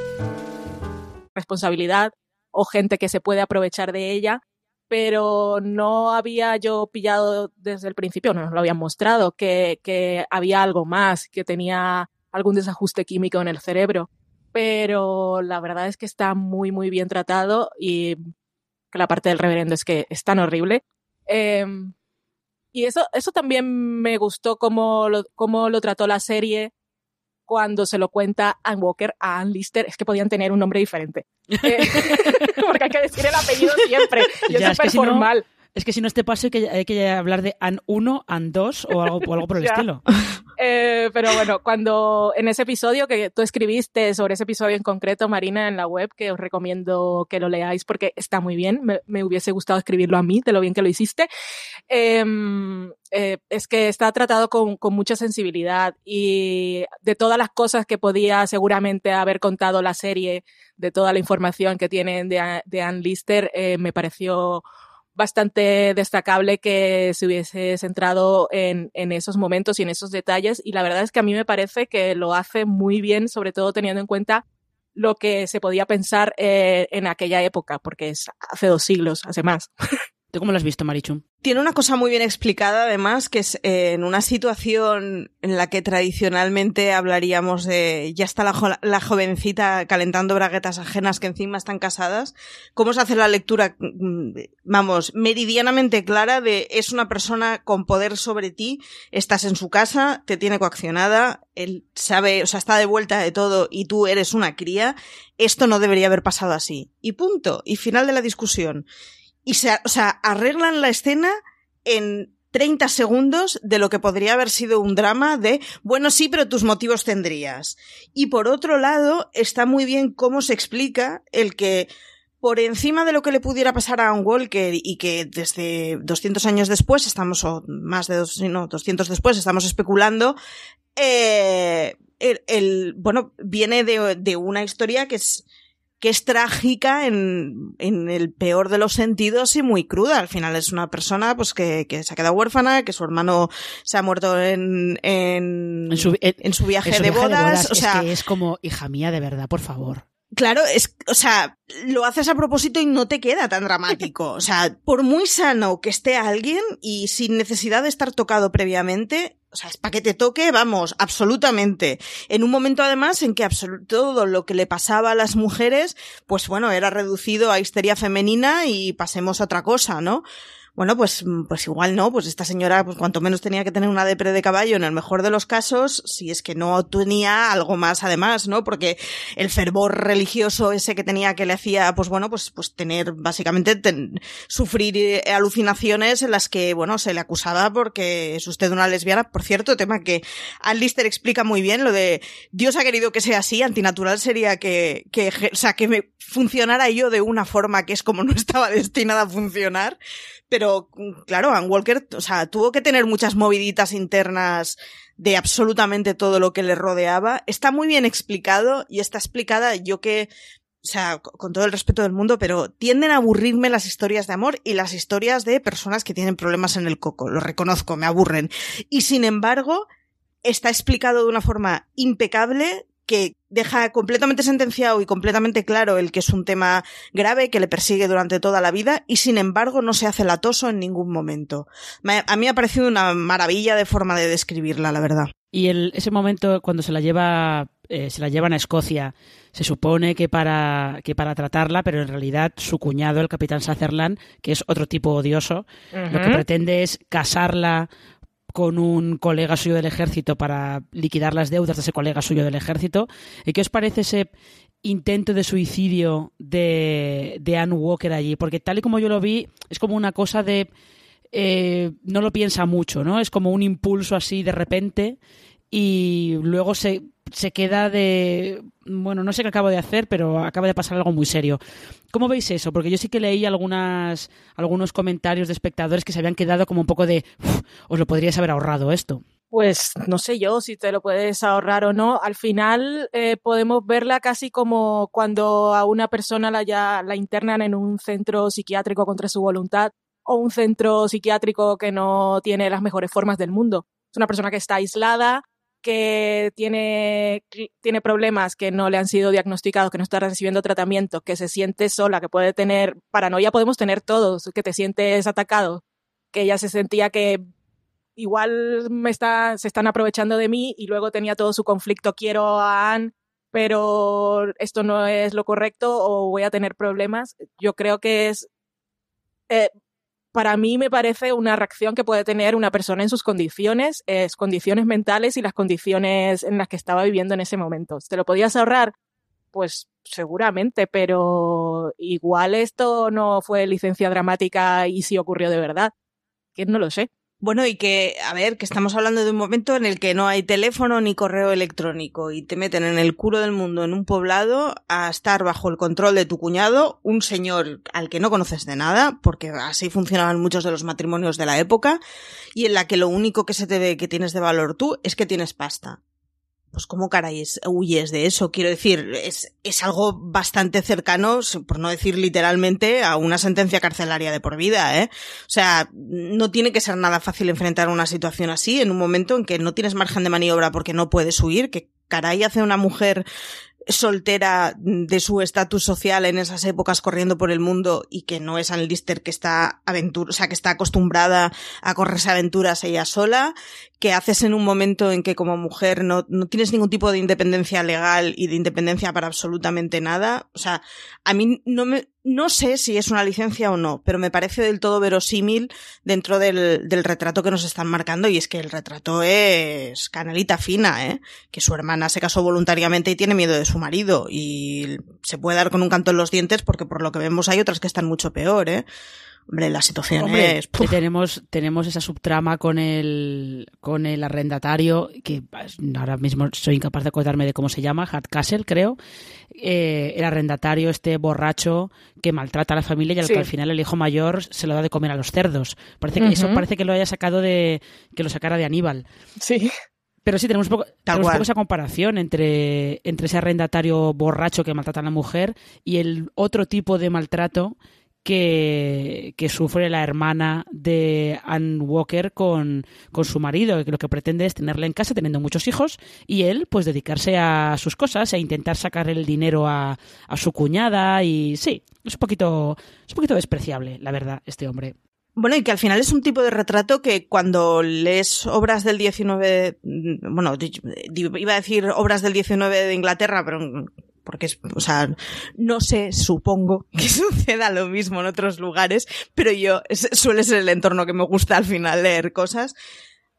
S6: Responsabilidad o gente que se puede aprovechar de ella, pero no había yo pillado desde el principio, no nos lo habían mostrado, que, que había algo más, que tenía algún desajuste químico en el cerebro. Pero la verdad es que está muy, muy bien tratado y que la parte del reverendo es que es tan horrible. Eh, y eso, eso también me gustó cómo lo, cómo lo trató la serie cuando se lo cuenta Ann Walker a Ann Lister. Es que podían tener un nombre diferente. Eh, porque hay que decir el apellido siempre. Y
S4: Ya,
S6: es
S4: es que
S6: súper
S4: si no-. Es que si no este paso hay que, hay que hablar de AN 1, AN 2 o algo, o algo por el estilo.
S6: Eh, pero bueno, cuando en ese episodio que tú escribiste sobre ese episodio en concreto, Marina, en la web, que os recomiendo que lo leáis porque está muy bien, me, me hubiese gustado escribirlo a mí, de lo bien que lo hiciste, em, eh, es que está tratado con, con mucha sensibilidad y de todas las cosas que podía seguramente haber contado la serie, de toda la información que tienen de, de Ann Lister, eh, me pareció bastante destacable que se hubiese centrado en, en esos momentos y en esos detalles. Y la verdad es que a mí me parece que lo hace muy bien, sobre todo teniendo en cuenta lo que se podía pensar eh, en aquella época, porque es hace dos siglos, hace más.
S4: ¿Tú cómo lo has visto, Marichu?
S5: Tiene una cosa muy bien explicada, además, que es eh, en una situación en la que tradicionalmente hablaríamos de ya está la, la jovencita calentando braguetas ajenas que encima están casadas, cómo se hace la lectura, mm, vamos, meridianamente clara de es una persona con poder sobre ti, estás en su casa, te tiene coaccionada, él sabe, o sea, está de vuelta de todo y tú eres una cría, esto no debería haber pasado así. Y punto. Y final de la discusión y se, o sea, arreglan la escena en 30 segundos de lo que podría haber sido un drama de, bueno, sí, pero tus motivos tendrías. Y por otro lado, está muy bien cómo se explica el que por encima de lo que le pudiera pasar a Ann Walker y que desde 200 años después estamos, o más de dos, no, 200 después estamos especulando, eh, el, el- bueno, viene de, de una historia que es, que es trágica en, en el peor de los sentidos y muy cruda. Al final es una persona pues que, que se ha quedado huérfana, que su hermano se ha muerto en, en,
S4: En su, en-
S5: en su viaje,
S4: su
S5: de,
S4: viaje
S5: bodas. O
S4: es
S5: sea,
S4: que es como, hija mía, de verdad, por favor.
S5: Claro, es, o sea, lo haces a propósito y no te queda tan dramático. O sea, por muy sano que esté alguien y sin necesidad de estar tocado previamente, o sea, es para que te toque, vamos, absolutamente. En un momento además en que todo lo que le pasaba a las mujeres, pues bueno, era reducido a histeria femenina y pasemos a otra cosa, ¿no? Bueno, pues, pues igual no, pues esta señora, pues cuanto menos tenía que tener una depre de caballo en el mejor de los casos, si es que no tenía algo más además, ¿no? Porque el fervor religioso ese que tenía que le hacía, pues bueno, pues, pues tener, básicamente, ten- sufrir eh, alucinaciones en las que, bueno, se le acusaba porque es usted una lesbiana. Por cierto, tema que Ann Lister explica muy bien, lo de Dios ha querido que sea así, antinatural sería que, que, o sea, que me funcionara yo de una forma que es como no estaba destinada a funcionar. Pero, mm, claro, Ann Walker, o sea, tuvo que tener muchas moviditas internas de absolutamente todo lo que le rodeaba. Está muy bien explicado y está explicada, yo que, o sea, co- con todo el respeto del mundo, pero tienden a aburrirme las historias de amor y las historias de personas que tienen problemas en el coco. Lo reconozco, me aburren. Y sin embargo, está explicado de una forma impecable que deja completamente sentenciado y completamente claro el que es un tema grave que le persigue durante toda la vida y sin embargo no se hace latoso en ningún momento. Me- a mí me ha parecido una maravilla de forma de describirla, la verdad.
S4: Y el, ese momento cuando se la lleva, eh, se la llevan a Escocia, se supone que para, que para tratarla, pero en realidad su cuñado, el capitán Sutherland, que es otro tipo odioso, lo que pretende es casarla con un colega suyo del ejército para liquidar las deudas de ese colega suyo del ejército. ¿Y qué os parece ese intento de suicidio de, de Anne Walker allí? Porque tal y como yo lo vi, es como una cosa de... eh, no lo piensa mucho, ¿no? Es como un impulso así de repente y luego se, se queda de... Bueno, no sé qué acabo de hacer, pero acaba de pasar algo muy serio. ¿Cómo veis eso? Porque yo sí que leí algunas, algunos comentarios de espectadores que se habían quedado como un poco de... "Uf, os lo podríais haber ahorrado esto.
S6: Pues no sé yo si te lo puedes ahorrar o no. Al final eh, podemos verla casi como cuando a una persona la, ya, la internan en un centro psiquiátrico contra su voluntad o un centro psiquiátrico que no tiene las mejores formas del mundo. Es una persona que está aislada, que tiene, tiene problemas que no le han sido diagnosticados, que no está recibiendo tratamiento, que se siente sola, que puede tener paranoia, podemos tener todos, que te sientes atacado, que ella se sentía que igual me está, se están aprovechando de mí y luego tenía todo su conflicto, quiero a Anne, pero esto no es lo correcto o voy a tener problemas. Yo creo que es, eh, para mí me parece una reacción que puede tener una persona en sus condiciones, es condiciones mentales y las condiciones en las que estaba viviendo en ese momento. ¿Te lo podías ahorrar? Pues seguramente, pero igual esto no fue licencia dramática y sí ocurrió de verdad. Que no lo sé.
S5: Bueno, y que, a ver, que estamos hablando de un momento en el que no hay teléfono ni correo electrónico y te meten en el culo del mundo en un poblado a estar bajo el control de tu cuñado, un señor al que no conoces de nada, porque así funcionaban muchos de los matrimonios de la época, y en la que lo único que se te ve que tienes de valor tú es que tienes pasta pues cómo caray huyes de eso. Quiero decir, es, es algo bastante cercano, por no decir literalmente, a una sentencia carcelaria de por vida, ¿eh? O sea, no tiene que ser nada fácil enfrentar una situación así en un momento en que no tienes margen de maniobra porque no puedes huir, que caray hace una mujer soltera de su estatus social en esas épocas corriendo por el mundo y que no es Ann Lister que está aventura, o sea, que está acostumbrada a correrse aventuras ella sola, que haces en un momento en que como mujer no, no tienes ningún tipo de independencia legal y de independencia para absolutamente nada. O sea, a mí no me, no sé si es una licencia o no, pero me parece del todo verosímil dentro del, del, retrato que nos están marcando y es que el retrato es canalita fina, ¿eh? Que su hermana se casó voluntariamente y tiene miedo de su marido y se puede dar con un canto en los dientes porque por lo que vemos hay otras que están mucho peor, ¿eh? Hombre, la situación es...
S4: Tenemos, tenemos esa subtrama con el, con el arrendatario, que ahora mismo soy incapaz de acordarme de cómo se llama, Hardcastle, creo. Eh, el arrendatario, este borracho que maltrata a la familia y al que al final el hijo mayor se lo da de comer a los cerdos. Parece que eso parece que lo haya sacado de... que lo sacara de Aníbal.
S6: Sí.
S4: Pero sí, tenemos, poco, tenemos poco esa comparación entre, entre ese arrendatario borracho que maltrata a la mujer y el otro tipo de maltrato que, sufre la hermana de Ann Walker con, con, su marido, que lo que pretende es tenerla en casa teniendo muchos hijos y él pues dedicarse a sus cosas, e intentar sacar el dinero a, a su cuñada y sí, es un poquito, es un poquito despreciable, la verdad, este hombre.
S5: Bueno, y que al final es un tipo de retrato que cuando lees obras del 19, bueno, iba a decir obras del 19 de Inglaterra, pero porque es, o sea, no sé, supongo que suceda lo mismo en otros lugares, pero yo, suele ser el entorno que me gusta al final leer cosas.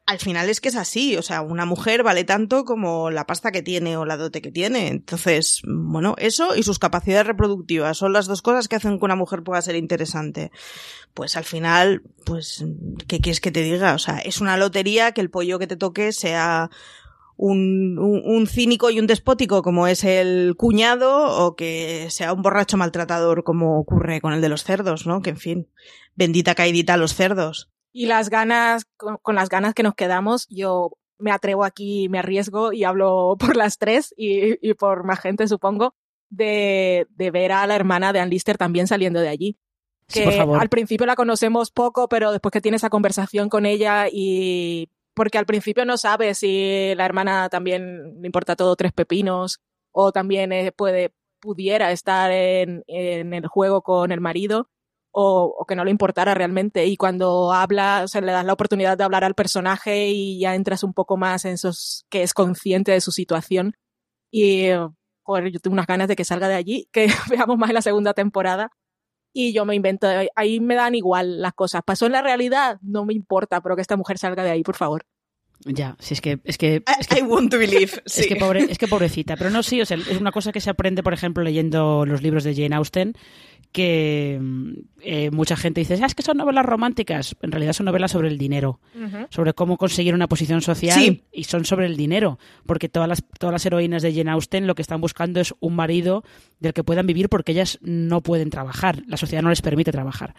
S5: Al final es que es así, o sea, una mujer vale tanto como la pasta que tiene o la dote que tiene. Entonces, bueno, eso y sus capacidades reproductivas son las dos cosas que hacen que una mujer pueda ser interesante. Pues al final, pues, ¿qué quieres que te diga? O sea, es una lotería que el pollo que te toque sea un, un, cínico y un despótico como es el cuñado o que sea un borracho maltratador como ocurre con el de los cerdos, ¿no? Que en fin, bendita caidita a los cerdos.
S6: Y las ganas, con, con las ganas que nos quedamos, yo me atrevo aquí, me arriesgo y hablo por las tres y, y por más gente, supongo, de, de, ver a la hermana de Ann Lister también saliendo de allí. Que
S4: sí,
S6: al principio la conocemos poco, pero después que tiene esa conversación con ella y porque al principio no sabe si la hermana también le importa todo tres pepinos o también eh, puede pudiera estar en, en, el juego con el marido o, o, que no le importara realmente. Y cuando habla, o le das la oportunidad de hablar al personaje y ya entras un poco más en esos que es consciente de su situación. Y joder, yo tengo unas ganas de que salga de allí, que veamos más en la segunda temporada y yo me invento, ahí me dan igual las cosas. ¿Pasó en la realidad? No me importa, pero que esta mujer salga de ahí, por favor.
S4: Ya, si es que es que, es que
S5: I want to believe. Sí.
S4: Es que pobre, es que pobrecita, pero no sí, o sea, es una cosa que se aprende, por ejemplo, leyendo los libros de Jane Austen, que eh, mucha gente dice, ah, es que son novelas románticas. En realidad son novelas sobre el dinero, uh -huh. sobre cómo conseguir una posición social
S5: sí.
S4: y son sobre el dinero, porque todas las, todas las heroínas de Jane Austen lo que están buscando es un marido del que puedan vivir porque ellas no pueden trabajar, la sociedad no les permite trabajar.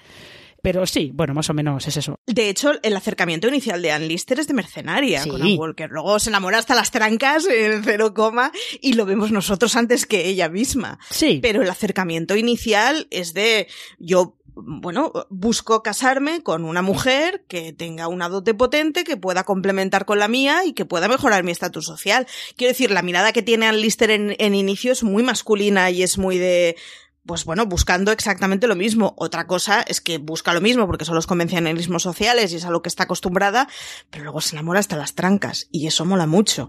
S4: Pero sí, bueno, más o menos es eso.
S5: De hecho, el acercamiento inicial de Ann Lister es de mercenaria
S4: Sí.
S5: con Ann Walker. Luego se enamora hasta las trancas en cero coma y lo vemos nosotros antes que ella misma.
S4: Sí.
S5: Pero el acercamiento inicial es de yo bueno, busco casarme con una mujer que tenga una dote potente, que pueda complementar con la mía y que pueda mejorar mi estatus social. Quiero decir, la mirada que tiene Ann Lister en, en inicio es muy masculina y es muy de, pues bueno, buscando exactamente lo mismo. Otra cosa es que busca lo mismo porque son los convencionalismos sociales y es a lo que está acostumbrada, pero luego se enamora hasta las trancas y eso mola mucho.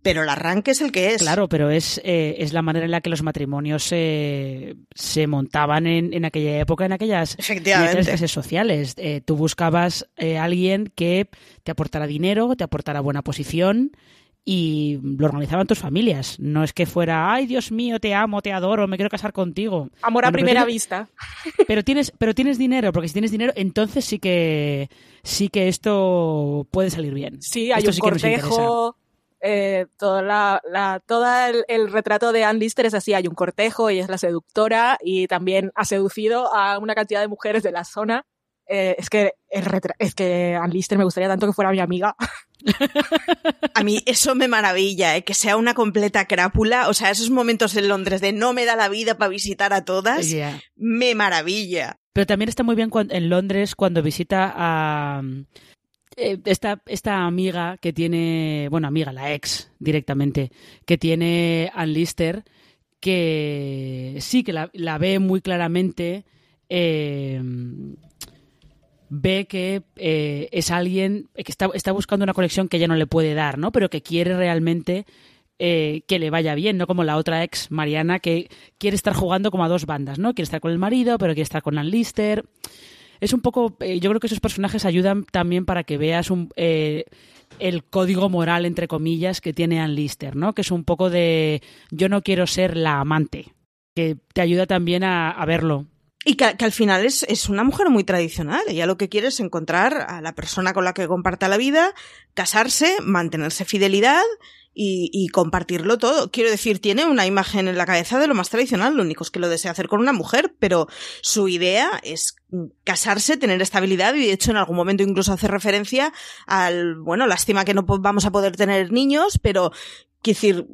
S5: Pero el arranque es el que es.
S4: Claro, pero es, eh, es la manera en la que los matrimonios se, se montaban en, en aquella época, en aquellas, clases sociales. Eh, tú buscabas eh, alguien que te aportara dinero, te aportara buena posición y lo organizaban tus familias. No es que fuera, ay Dios mío, te amo, te adoro, me quiero casar contigo.
S6: Amor a
S4: Bueno,
S6: primera vista.
S4: Pero tienes, pero tienes dinero, porque si tienes dinero, entonces sí que sí que esto puede salir bien.
S6: Sí, hay
S4: Esto
S6: un
S4: sí
S6: cortejo. eh, toda la, la- todo el, el retrato de Ann Lister es así, hay un cortejo, ella es la seductora y también ha seducido a una cantidad de mujeres de la zona. Eh, es que el retra- es que Ann Lister me gustaría tanto que fuera mi amiga.
S5: A mí eso me maravilla, ¿eh? que sea una completa crápula. O sea, esos momentos en Londres de no me da la vida para visitar a todas, me maravilla.
S4: Pero también está muy bien en Londres cuando visita a eh, esta, esta amiga que tiene, bueno, amiga, la ex directamente, que tiene Ann Lister, que sí que la, la ve muy claramente, eh, ve que eh, es alguien que está, está buscando una conexión que ella no le puede dar, ¿no? Pero que quiere realmente eh, que le vaya bien, no como la otra ex, Mariana, que quiere estar jugando como a dos bandas, ¿no? Quiere estar con el marido, pero quiere estar con Ann Lister. Es un poco, eh, yo creo que esos personajes ayudan también para que veas un, el código moral, entre comillas, que tiene Ann Lister, ¿no? Que es un poco de yo no quiero ser la amante, que te ayuda también a, a verlo.
S5: Y que, al final es, es una mujer muy tradicional. Ella lo que quiere es encontrar a la persona con la que comparta la vida, casarse, mantenerse fidelidad y, y compartirlo todo. Quiero decir, tiene una imagen en la cabeza de lo más tradicional, lo único es que lo desea hacer con una mujer, pero su idea es casarse, tener estabilidad y de hecho en algún momento incluso hace referencia al, bueno, lástima que no vamos a poder tener niños, pero quiero decir,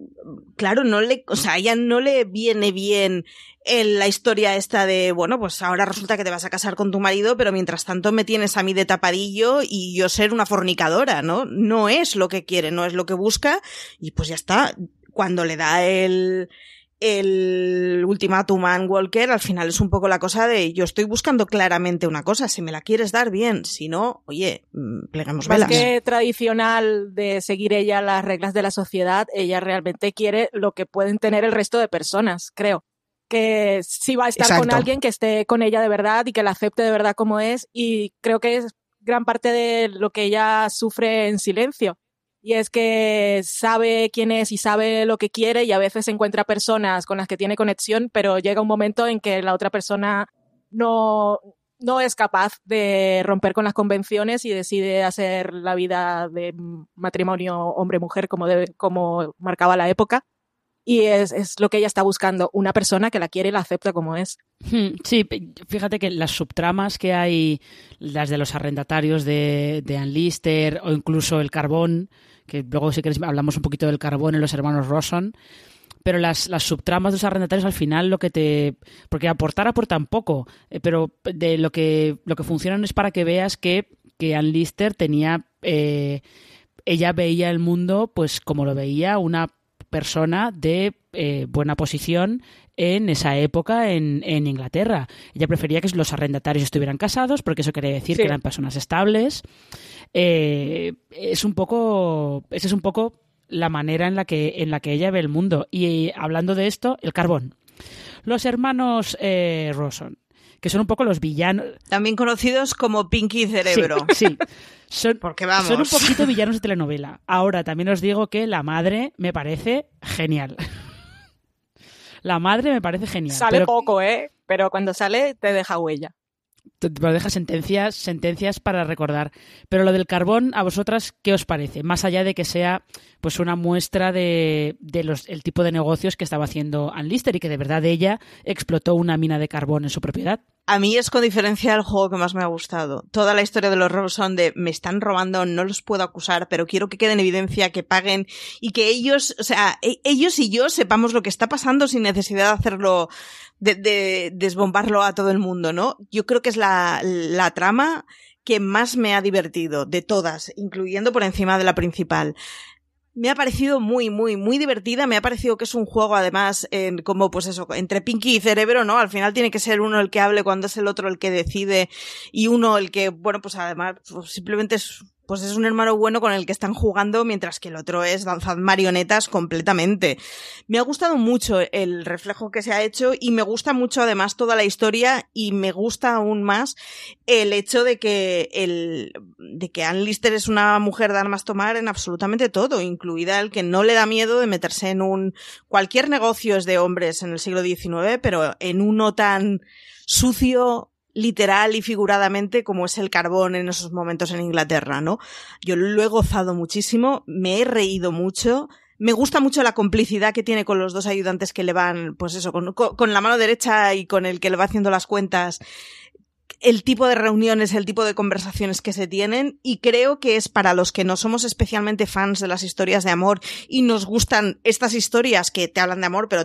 S5: claro, no le, o sea, a ella no le viene bien en la historia esta de, bueno, pues ahora resulta que te vas a casar con tu marido, pero mientras tanto me tienes a mí de tapadillo y yo ser una fornicadora, ¿no? No es lo que quiere, no es lo que busca y pues ya está. Cuando le da el, el ultimátum a Walker, al final es un poco la cosa de yo estoy buscando claramente una cosa, si me la quieres dar bien, si no, oye, mm, pleguemos
S6: Más
S5: velas.
S6: que tradicional de seguir ella las reglas de la sociedad, ella realmente quiere lo que pueden tener el resto de personas, creo. Que sí va a estar con alguien que esté con ella de verdad y que la acepte de verdad como es. Y creo que es gran parte de lo que ella sufre en silencio. Y es que sabe quién es y sabe lo que quiere y a veces encuentra personas con las que tiene conexión, pero llega un momento en que la otra persona no, no es capaz de romper con las convenciones y decide hacer la vida de matrimonio hombre-mujer como, como marcaba la época. Y es, es lo que ella está buscando, una persona que la quiere y la acepta como es.
S4: Hmm, Sí, fíjate que las subtramas que hay, las de los arrendatarios de, de Ann o incluso el carbón, que luego si queréis hablamos un poquito del carbón en los hermanos Rosson, pero las, las subtramas de los arrendatarios al final lo que te... Porque aportar aportan poco, eh, pero de lo que, lo que funcionan es para que veas que, que Lister tenía... eh, ella veía el mundo pues como lo veía una persona de eh, buena posición en esa época en, en Inglaterra. Ella prefería que los arrendatarios estuvieran casados porque eso quería decir
S6: Sí.
S4: que eran personas estables. Eh, es un poco, esa es un poco la manera en la que en la que ella ve el mundo. Y eh, hablando de esto, el carbón. Los hermanos eh, Rawson, que son un poco los villanos.
S5: También conocidos como Pinky Cerebro.
S4: Sí, sí. Son,
S5: Porque vamos.
S4: son un poquito villanos de telenovela. Ahora, también os digo que la madre me parece genial. La madre me parece genial.
S6: Sale
S4: pero
S6: poco, ¿eh? Pero cuando sale te deja huella.
S4: Deja sentencias, sentencias para recordar. Pero lo del carbón, ¿a vosotras qué os parece? Más allá de que sea pues una muestra de, de los, el tipo de negocios que estaba haciendo Ann Lister y que de verdad ella explotó una mina de carbón en su propiedad.
S5: A mí es con diferencia el juego que más me ha gustado. Toda la historia de los robos son de me están robando, no los puedo acusar, pero quiero que quede en evidencia, que paguen y que ellos, o sea, e- ellos y yo sepamos lo que está pasando sin necesidad de hacerlo, de, de desbombarlo a todo el mundo, ¿no? Yo creo que es la, la trama que más me ha divertido de todas, incluyendo por encima de la principal. Me ha parecido muy, muy, muy divertida. Me ha parecido que es un juego, además, en, como, pues eso, entre Pinky y Cerebro, ¿no? Al final tiene que ser uno el que hable cuando es el otro el que decide y uno el que, bueno, pues además, pues simplemente es, pues es un hermano bueno con el que están jugando, mientras que el otro es danzar marionetas completamente. Me ha gustado mucho el reflejo que se ha hecho y me gusta mucho además toda la historia y me gusta aún más el hecho de que el de que Ann Lister es una mujer de armas tomar en absolutamente todo, incluida el que no le da miedo de meterse en un cualquier negocio es de hombres en el siglo XIX, pero en uno tan sucio literal y figuradamente como es el carbón en esos momentos en Inglaterra, ¿no? Yo lo he gozado muchísimo, me he reído mucho, me gusta mucho la complicidad que tiene con los dos ayudantes que le van, pues eso, con, la mano derecha y con el que le va haciendo las cuentas el tipo de reuniones, el tipo de conversaciones que se tienen y creo que es para los que no somos especialmente fans de las historias de amor y nos gustan estas historias que te hablan de amor, pero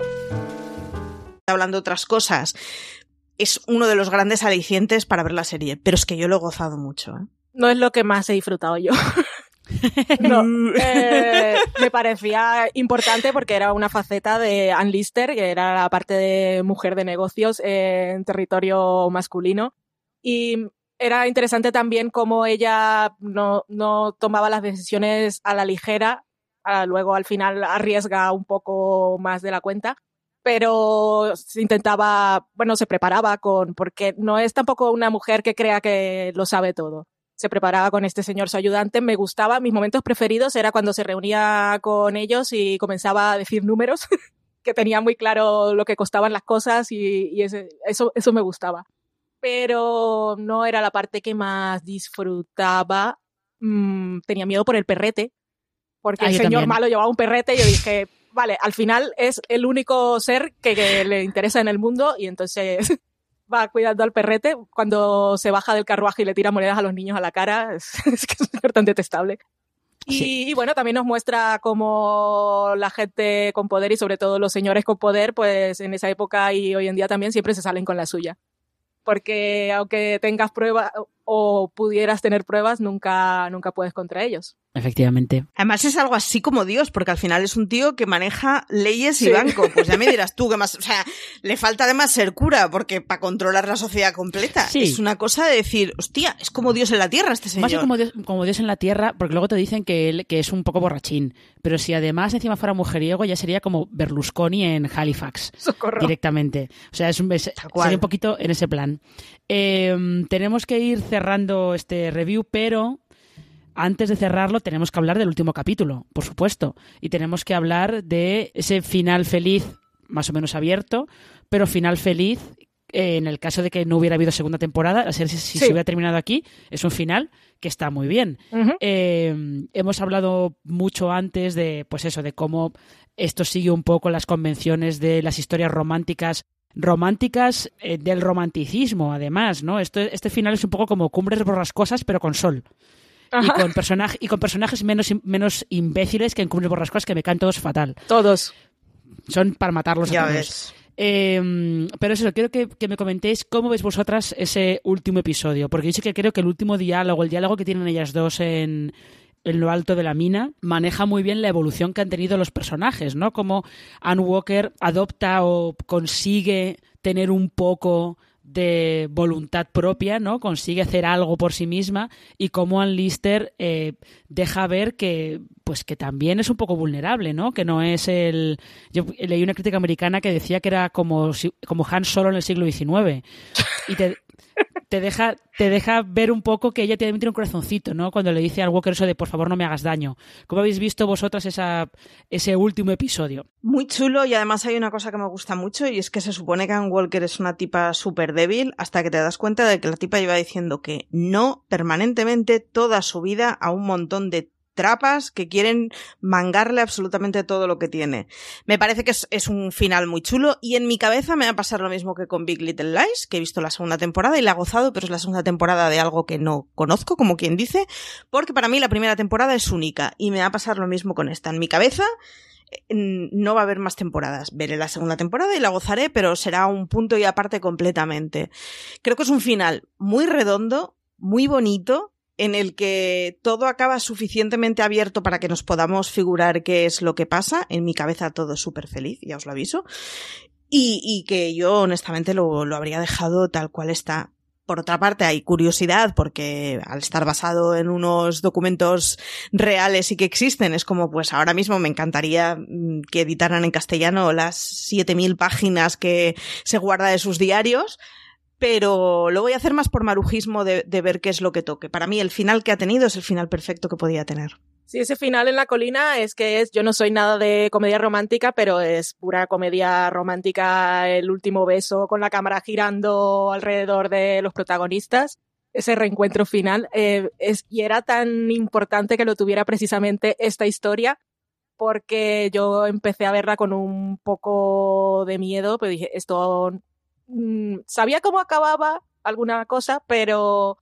S5: Hablando otras cosas, es uno de los grandes alicientes para ver la serie, pero es que yo lo he gozado mucho. ¿eh?
S6: No es lo que más he disfrutado yo. no, eh, me parecía importante porque era una faceta de Ann Lister, que era la parte de mujer de negocios en territorio masculino. Y era interesante también cómo ella no, no tomaba las decisiones a la ligera, luego al final arriesga un poco más de la cuenta pero se intentaba, bueno, se preparaba con, porque no es tampoco una mujer que crea que lo sabe todo. Se preparaba con este señor su ayudante, me gustaba, mis momentos preferidos era cuando se reunía con ellos y comenzaba a decir números, que tenía muy claro lo que costaban las cosas y, y ese, eso, eso me gustaba. Pero no era la parte que más disfrutaba. Mm, tenía miedo por el perrete, porque
S4: Ah,
S6: el señor
S4: también.
S6: malo llevaba un perrete y yo dije, vale, al final es el único ser que, que le interesa en el mundo y entonces va cuidando al perrete cuando se baja del carruaje y le tira monedas a los niños a la cara. Es, es que es tan detestable. Y, y bueno, también nos muestra cómo la gente con poder y sobre todo los señores con poder, pues en esa época y hoy en día también siempre se salen con la suya. Porque aunque tengas pruebas o pudieras tener pruebas, nunca, nunca puedes contra ellos.
S4: Efectivamente.
S5: Además es algo así como Dios, porque al final es un tío que maneja leyes y
S6: Sí.
S5: banco. Pues ya me dirás tú que más, o sea, le falta además ser cura, porque para controlar la sociedad completa
S4: Sí.
S5: es una cosa de decir, hostia, es como Dios en la tierra este señor.
S4: Más que como Dios, como Dios en la tierra, porque luego te dicen que él que es un poco borrachín. Pero si además encima fuera mujeriego, ya sería como Berlusconi en Halifax.
S6: Socorro.
S4: Directamente. O sea, es un, es- sería un poquito en ese plan. Eh, tenemos que ir cerrando este review, pero antes de cerrarlo tenemos que hablar del último capítulo, por supuesto. Y tenemos que hablar de ese final feliz, más o menos abierto, pero final feliz eh, en el caso de que no hubiera habido segunda temporada, a ser si,
S6: Sí.
S4: se hubiera terminado aquí, es un final que está muy bien. Eh, hemos hablado mucho antes de, pues eso, de cómo esto sigue un poco las convenciones de las historias románticas románticas eh, del romanticismo, además, ¿no? Esto, este final es un poco como cumbres borrascosas, pero con sol. Y con, personaj- y con personajes menos, menos imbéciles que en Cumbres Borrascosas, que me caen todos fatal.
S6: Todos.
S4: Son para matarlos a
S5: Ya
S4: todos.
S5: ves.
S4: Eh, pero eso, quiero que, que me comentéis cómo veis vosotras ese último episodio, porque yo sí que creo que el último diálogo, el diálogo que tienen ellas dos en, en lo alto de la mina, maneja muy bien la evolución que han tenido los personajes, ¿no? Como Anne Walker adopta o consigue tener un poco de voluntad propia, ¿no? Consigue hacer algo por sí misma y cómo Ann Lister eh, deja ver que, pues que también es un poco vulnerable, ¿no? Que no es el... Yo leí una crítica americana que decía que era como, si- como Han Solo en el siglo XIX. Y te, te deja, te deja ver un poco que ella tiene un corazoncito, ¿no? Cuando le dice al Walker eso de por favor no me hagas daño. ¿Cómo habéis visto vosotras esa, ese último episodio?
S5: Muy chulo y además hay una cosa que me gusta mucho y es que se supone que Ann Walker es una tipa súper débil hasta que te das cuenta de que la tipa lleva diciendo que no permanentemente toda su vida a un montón de trapas que quieren mangarle absolutamente todo lo que tiene. Me parece que es, un final muy chulo y en mi cabeza me va a pasar lo mismo que con Big Little Lies, que he visto la segunda temporada y la he gozado, pero es la segunda temporada de algo que no conozco, como quien dice, porque para mí la primera temporada es única y me va a pasar lo mismo con esta. En mi cabeza no va a haber más temporadas. Veré la segunda temporada y la gozaré, pero será un punto y aparte completamente. Creo que es un final muy redondo, muy bonito, en el que todo acaba suficientemente abierto para que nos podamos figurar qué es lo que pasa. En mi cabeza todo es súper feliz, ya os lo aviso. Y, que yo honestamente lo, lo habría dejado tal cual está. Por otra parte, hay curiosidad porque al estar basado en unos documentos reales y que existen, es como, pues ahora mismo me encantaría mm, que editaran en castellano las 7000 páginas que se guarda de sus diarios pero lo voy a hacer más por marujismo de, ver qué es lo que toque. Para mí el final que ha tenido es el final perfecto que podía tener.
S6: Sí, ese final en la colina es que es, yo no soy nada de comedia romántica, pero es pura comedia romántica, el último beso con la cámara girando alrededor de los protagonistas. Ese reencuentro final eh, es, y era tan importante que lo tuviera precisamente esta historia porque yo empecé a verla con un poco de miedo, pero dije, esto Mm, sabía cómo acababa alguna cosa, pero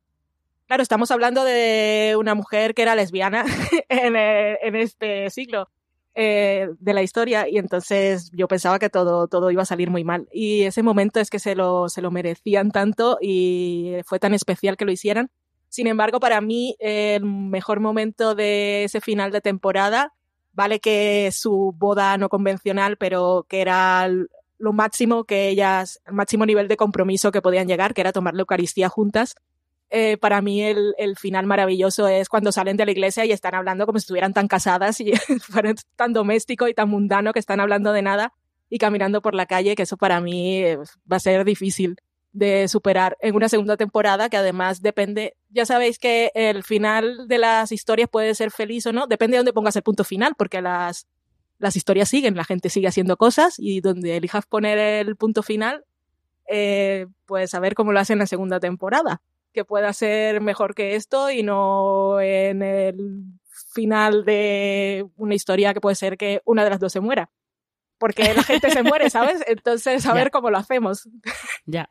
S6: claro, estamos hablando de una mujer que era lesbiana en, eh, en, este siglo eh, de la historia y entonces yo pensaba que todo, todo iba a salir muy mal. Y ese momento es que se lo, se lo merecían tanto y fue tan especial que lo hicieran. Sin embargo, para mí el mejor momento de ese final de temporada, vale que su boda no convencional, pero que era lo máximo que ellas, el máximo nivel de compromiso que podían llegar, que era tomar la Eucaristía juntas. Eh, para mí el, el, final maravilloso es cuando salen de la iglesia y están hablando como si estuvieran tan casadas y fueran tan doméstico y tan mundano que están hablando de nada y caminando por la calle, que eso para mí eh, va a ser difícil de superar en una segunda temporada que además depende, ya sabéis que el final de las historias puede ser feliz o no, depende de dónde pongas el punto final, porque las las historias siguen, la gente sigue haciendo cosas y donde elijas poner el punto final, eh, pues a ver cómo lo hace en la segunda temporada. Que pueda ser mejor que esto y no en el final de una historia que puede ser que una de las dos se muera. Porque la gente se muere, ¿sabes? Entonces, a ver cómo lo hacemos.
S4: Ya.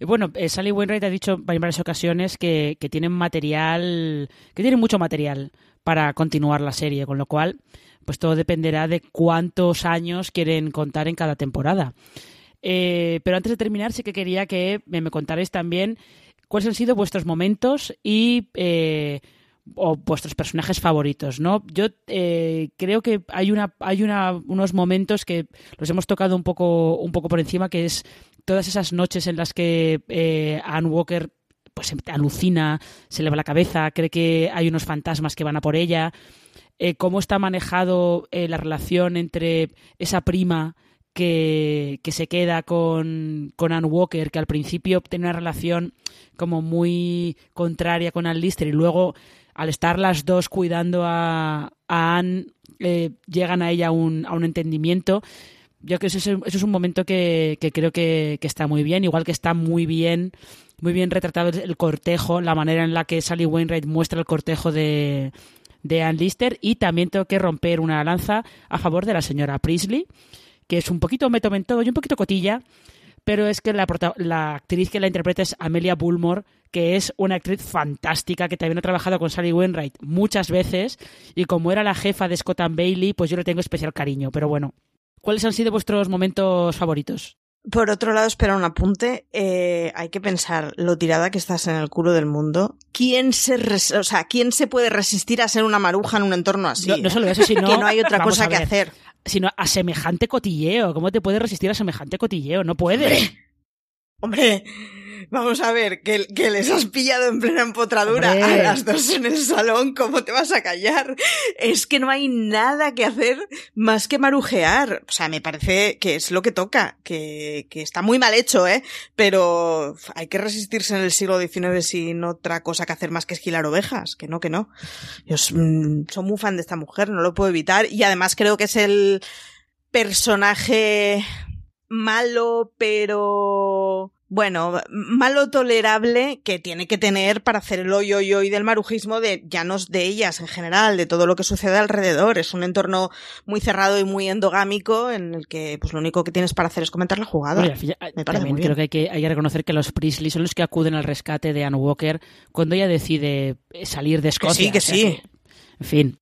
S4: Bueno, eh, Sally Wainwright ha dicho en varias ocasiones que, que tienen material, que tienen mucho material para continuar la serie, con lo cual pues todo dependerá de cuántos años quieren contar en cada temporada. Eh, pero antes de terminar, sí que quería que me, contarais también cuáles han sido vuestros momentos y eh, o vuestros personajes favoritos, ¿no? Yo eh, creo que hay una hay una, unos momentos que los hemos tocado un poco un poco por encima, que es todas esas noches en las que eh, Anne Walker pues alucina, se le va la cabeza, cree que hay unos fantasmas que van a por ella. Eh, cómo está manejado eh, la relación entre esa prima que, se queda con, con Anne Walker, que al principio tiene una relación como muy contraria con Anne Lister y luego al estar las dos cuidando a, Anne eh, llegan a ella un, a un entendimiento. Yo creo que eso es, un momento que, creo que, que, está muy bien, igual que está muy bien, muy bien retratado el cortejo, la manera en la que Sally Wainwright muestra el cortejo de, de Ann Lister y también tengo que romper una lanza a favor de la señora Priestley, que es un poquito meto y un poquito cotilla, pero es que la, actriz que la interpreta es Amelia Bullmore, que es una actriz fantástica, que también ha trabajado con Sally Wainwright muchas veces, y como era la jefa de Scott and Bailey, pues yo le tengo especial cariño, pero bueno. ¿Cuáles han sido vuestros momentos favoritos?
S5: Por otro lado, espera un apunte. Eh, hay que pensar lo tirada que estás en el culo del mundo. ¿Quién se, o sea, ¿quién se puede resistir a ser una maruja en un entorno así?
S4: No, solo eso, sino
S5: que no hay otra cosa que hacer.
S4: Sino a semejante cotilleo. ¿Cómo te puedes resistir a semejante cotilleo? No puedes.
S5: Hombre, Vamos a ver, que, que les has pillado en plena empotradura
S4: Hombre.
S5: a las dos en el salón, ¿cómo te vas a callar? Es que no hay nada que hacer más que marujear. O sea, me parece que es lo que toca, que, que está muy mal hecho, ¿eh? Pero hay que resistirse en el siglo XIX sin otra cosa que hacer más que esquilar ovejas. Que no, que no. Yo mm, soy muy fan de esta mujer, no lo puedo evitar. Y además creo que es el personaje malo, pero bueno, malo tolerable que tiene que tener para hacer el hoy hoy hoy del marujismo de ya no de ellas en general, de todo lo que sucede alrededor. Es un entorno muy cerrado y muy endogámico en el que pues lo único que tienes para hacer es comentar la jugada.
S4: Oye,
S5: Me parece
S4: también creo que hay, que hay que reconocer que los Priestley son los que acuden al rescate de Anne Walker cuando ella decide eh, salir de Escocia.
S5: sí, que
S4: o sea
S5: sí.
S4: en fin,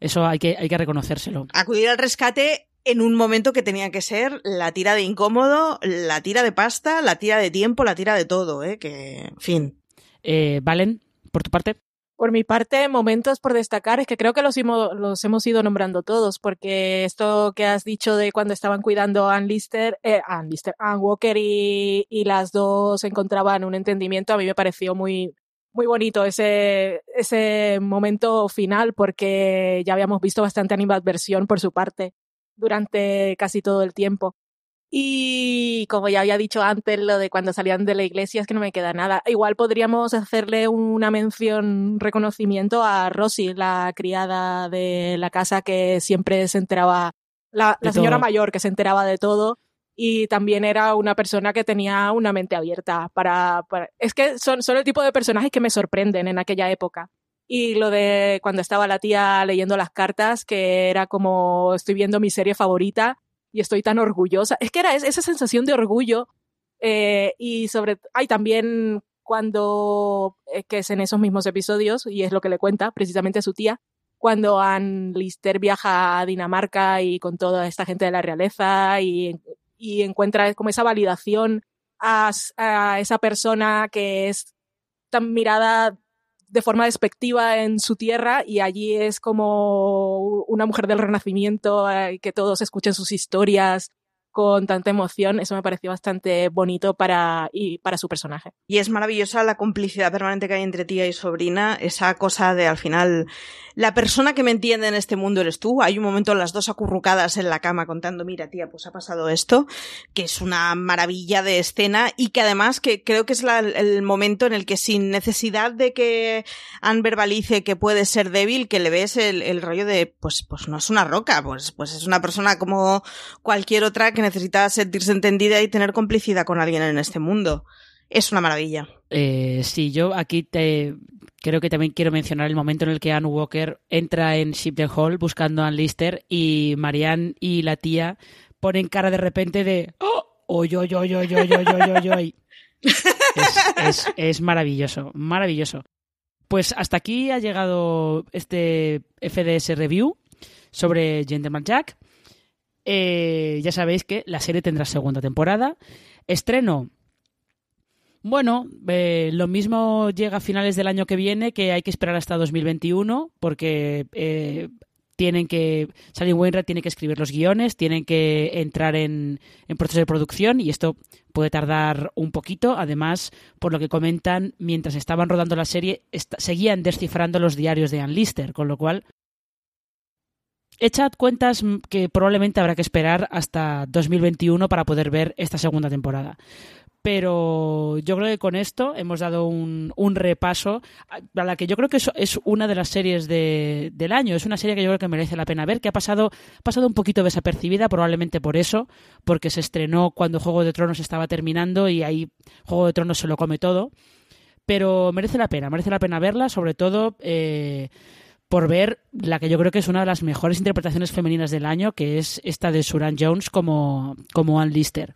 S4: eso hay que, hay que reconocérselo.
S5: Acudir al rescate en un momento que tenía que ser la tira de incómodo, la tira de pasta, la tira de tiempo, la tira de todo, eh, que, en fin.
S4: Eh, Valen, por tu parte.
S6: Por mi parte, momentos por destacar, es que creo que los, los hemos ido nombrando todos, porque esto que has dicho de cuando estaban cuidando a Ann Lister, eh, Ann Lister, Ann Walker y, y las dos encontraban un entendimiento, a mí me pareció muy, muy bonito ese, ese momento final, porque ya habíamos visto bastante animadversión por su parte durante casi todo el tiempo. Y como ya había dicho antes, lo de cuando salían de la iglesia es que no me queda nada. Igual podríamos hacerle una mención, reconocimiento a Rosy, la criada de la casa que siempre se enteraba, la, señora
S4: todo.
S6: mayor que se enteraba de todo y también era una persona que tenía una mente abierta para... para- Es que son, son el tipo de personajes que me sorprenden en aquella época. Y lo de cuando estaba la tía leyendo las cartas, que era como estoy viendo mi serie favorita y estoy tan orgullosa. Es que era es- esa sensación de orgullo eh, y sobre... Hay también cuando, eh, que es en esos mismos episodios, y es lo que le cuenta precisamente a su tía, cuando Ann Lister viaja a Dinamarca y con toda esta gente de la realeza y, y encuentra como esa validación a esa persona que es tan mirada de forma despectiva en su tierra y allí es como una mujer del renacimiento, eh, que todos escuchen sus historias con tanta emoción, eso me pareció bastante bonito para, y, para su personaje.
S5: Y es maravillosa la complicidad permanente que hay entre tía y sobrina, esa cosa de al final, la persona que me entiende en este mundo eres tú. Hay un momento las dos acurrucadas en la cama contando, mira tía, pues ha pasado esto, que es una maravilla de escena y que además que creo que es el momento en el que sin necesidad de que Anne verbalice que puede ser débil, que le ves el, el rollo de, pues, pues no es una roca, pues, pues es una persona como cualquier otra que necesita sentirse entendida y tener complicidad con alguien en este mundo. Es una maravilla.
S4: Eh, sí, yo aquí te, creo que también quiero mencionar el momento en el que Anne Walker entra en Shipton Hall buscando a Ann Lister y Marianne y la tía ponen cara de repente de ¡Oh! ¡Oy, oy, oy, oy, oy, oy, oy, es, es, es maravilloso, maravilloso. Pues hasta aquí ha llegado este FDS Review sobre Gentleman Jack. Eh, ya sabéis que la serie tendrá segunda temporada. Estreno bueno, eh, lo mismo llega a finales del año que viene, que hay que esperar hasta 2021, porque eh, tienen que. Sally Wainwright tiene que escribir los guiones, tienen que entrar en, proceso de producción y esto puede tardar un poquito. Además, por lo que comentan, mientras estaban rodando la serie, seguían descifrando los diarios de Ann Lister, con lo cual. Echad cuentas que probablemente habrá que esperar hasta 2021 para poder ver esta segunda temporada pero yo creo que con esto hemos dado un, repaso a la que yo creo que es, una de las series de- del año. Es una serie que yo creo que merece la pena ver, que ha pasado, pasado un poquito desapercibida, probablemente por eso, porque se estrenó cuando Juego de Tronos estaba terminando y ahí Juego de Tronos se lo come todo. Pero merece la pena, merece la pena verla, sobre todo eh, por ver la que yo creo que es una de las mejores interpretaciones femeninas del año, que es esta de Suran Jones como, como Ann Lister.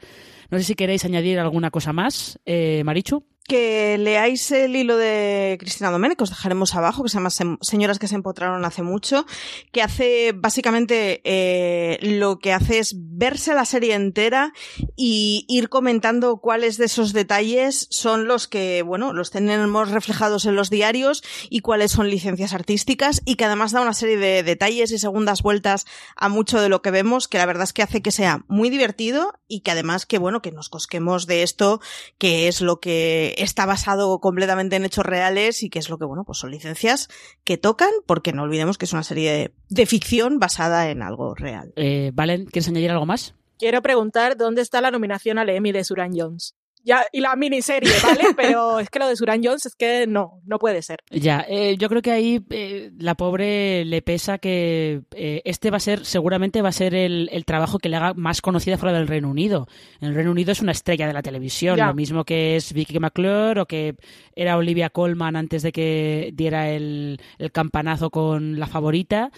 S4: No sé si queréis añadir alguna cosa más, eh, Marichu.
S5: Que leáis el hilo de Cristina Domene, que os dejaremos abajo, que se llama Señoras que se empotraron hace mucho, que hace básicamente eh, lo que hace es verse la serie entera y ir comentando cuáles de esos detalles son los que, bueno, los tenemos reflejados en los diarios y cuáles son licencias artísticas y que además da una serie de detalles y segundas vueltas a mucho de lo que vemos, que la verdad es que hace que sea muy divertido y que además que, bueno, que nos cosquemos de esto, que es lo que está basado completamente en hechos reales y que es lo que, bueno, pues son licencias que tocan, porque no olvidemos que es una serie de, de ficción basada en algo real.
S4: Eh, Valen, ¿quieres añadir algo más?
S6: Quiero preguntar dónde está la nominación al Emmy de Suran Jones. Ya, y la miniserie, ¿vale? Pero es que lo de Suran Jones es que no, no puede ser.
S4: Ya, eh, yo creo que ahí eh, la pobre le pesa que eh, este va a ser, seguramente va a ser el, el, trabajo que le haga más conocida fuera del Reino Unido. En el Reino Unido es una estrella de la televisión,
S6: Ya.
S4: lo mismo que es Vicky McClure o que era Olivia Colman antes de que diera el, el campanazo con la favorita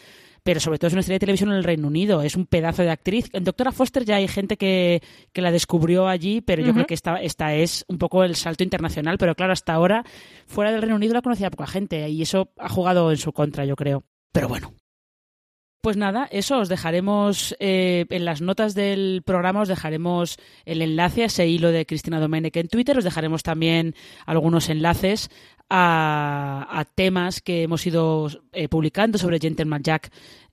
S4: pero sobre todo es una estrella de televisión en el Reino Unido, es un pedazo de actriz. En Doctora Foster ya hay gente que, que la descubrió allí, pero yo creo que esta, esta es un poco el salto internacional, pero claro, hasta ahora fuera del Reino Unido la conocía poca gente y eso ha jugado en su contra, yo creo. Pero bueno. Pues nada, eso os dejaremos eh, en las notas del programa, os dejaremos el enlace a ese hilo de Cristina Domenech en Twitter, os dejaremos también algunos enlaces a, temas que hemos ido eh, publicando sobre Gentleman Jack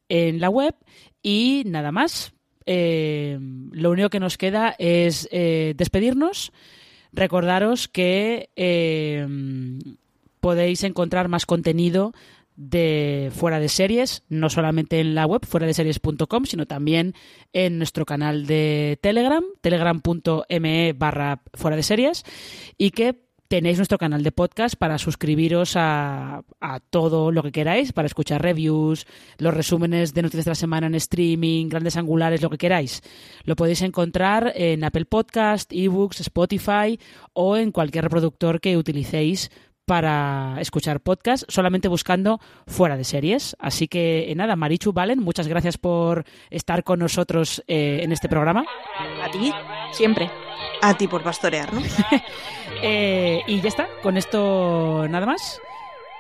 S4: en la web y nada más. Eh, lo único que nos queda es eh, despedirnos. Recordaros que podéis encontrar más contenido de fuera de series, no solamente en la web fuera de series.com, sino también en nuestro canal de Telegram, telegram.me barra fuera de series, y que tenéis nuestro canal de podcast para suscribiros a, todo lo que queráis, para escuchar reviews, los resúmenes de noticias de la semana en streaming, grandes angulares, lo que queráis. Lo podéis encontrar en Apple Podcast, eBooks, Spotify o en cualquier reproductor que utilicéis para escuchar podcast solamente buscando fuera de series. Así que eh, nada, Marichu Valen, muchas gracias por estar con nosotros eh, en este programa.
S6: A ti, siempre.
S5: A ti por pastorear, ¿no?
S4: eh, y ya está, con esto nada más.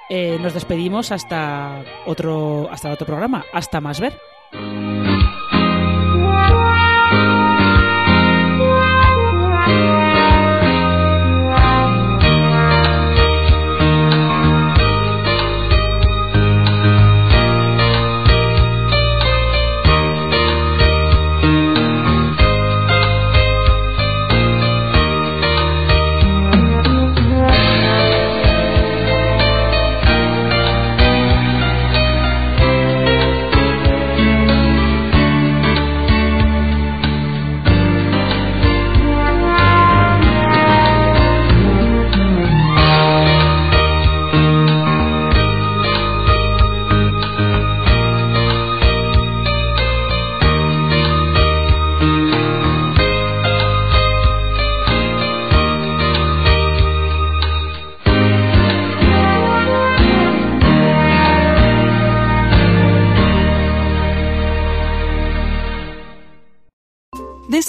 S4: Eh, nos despedimos hasta otro, hasta otro programa. Hasta más ver.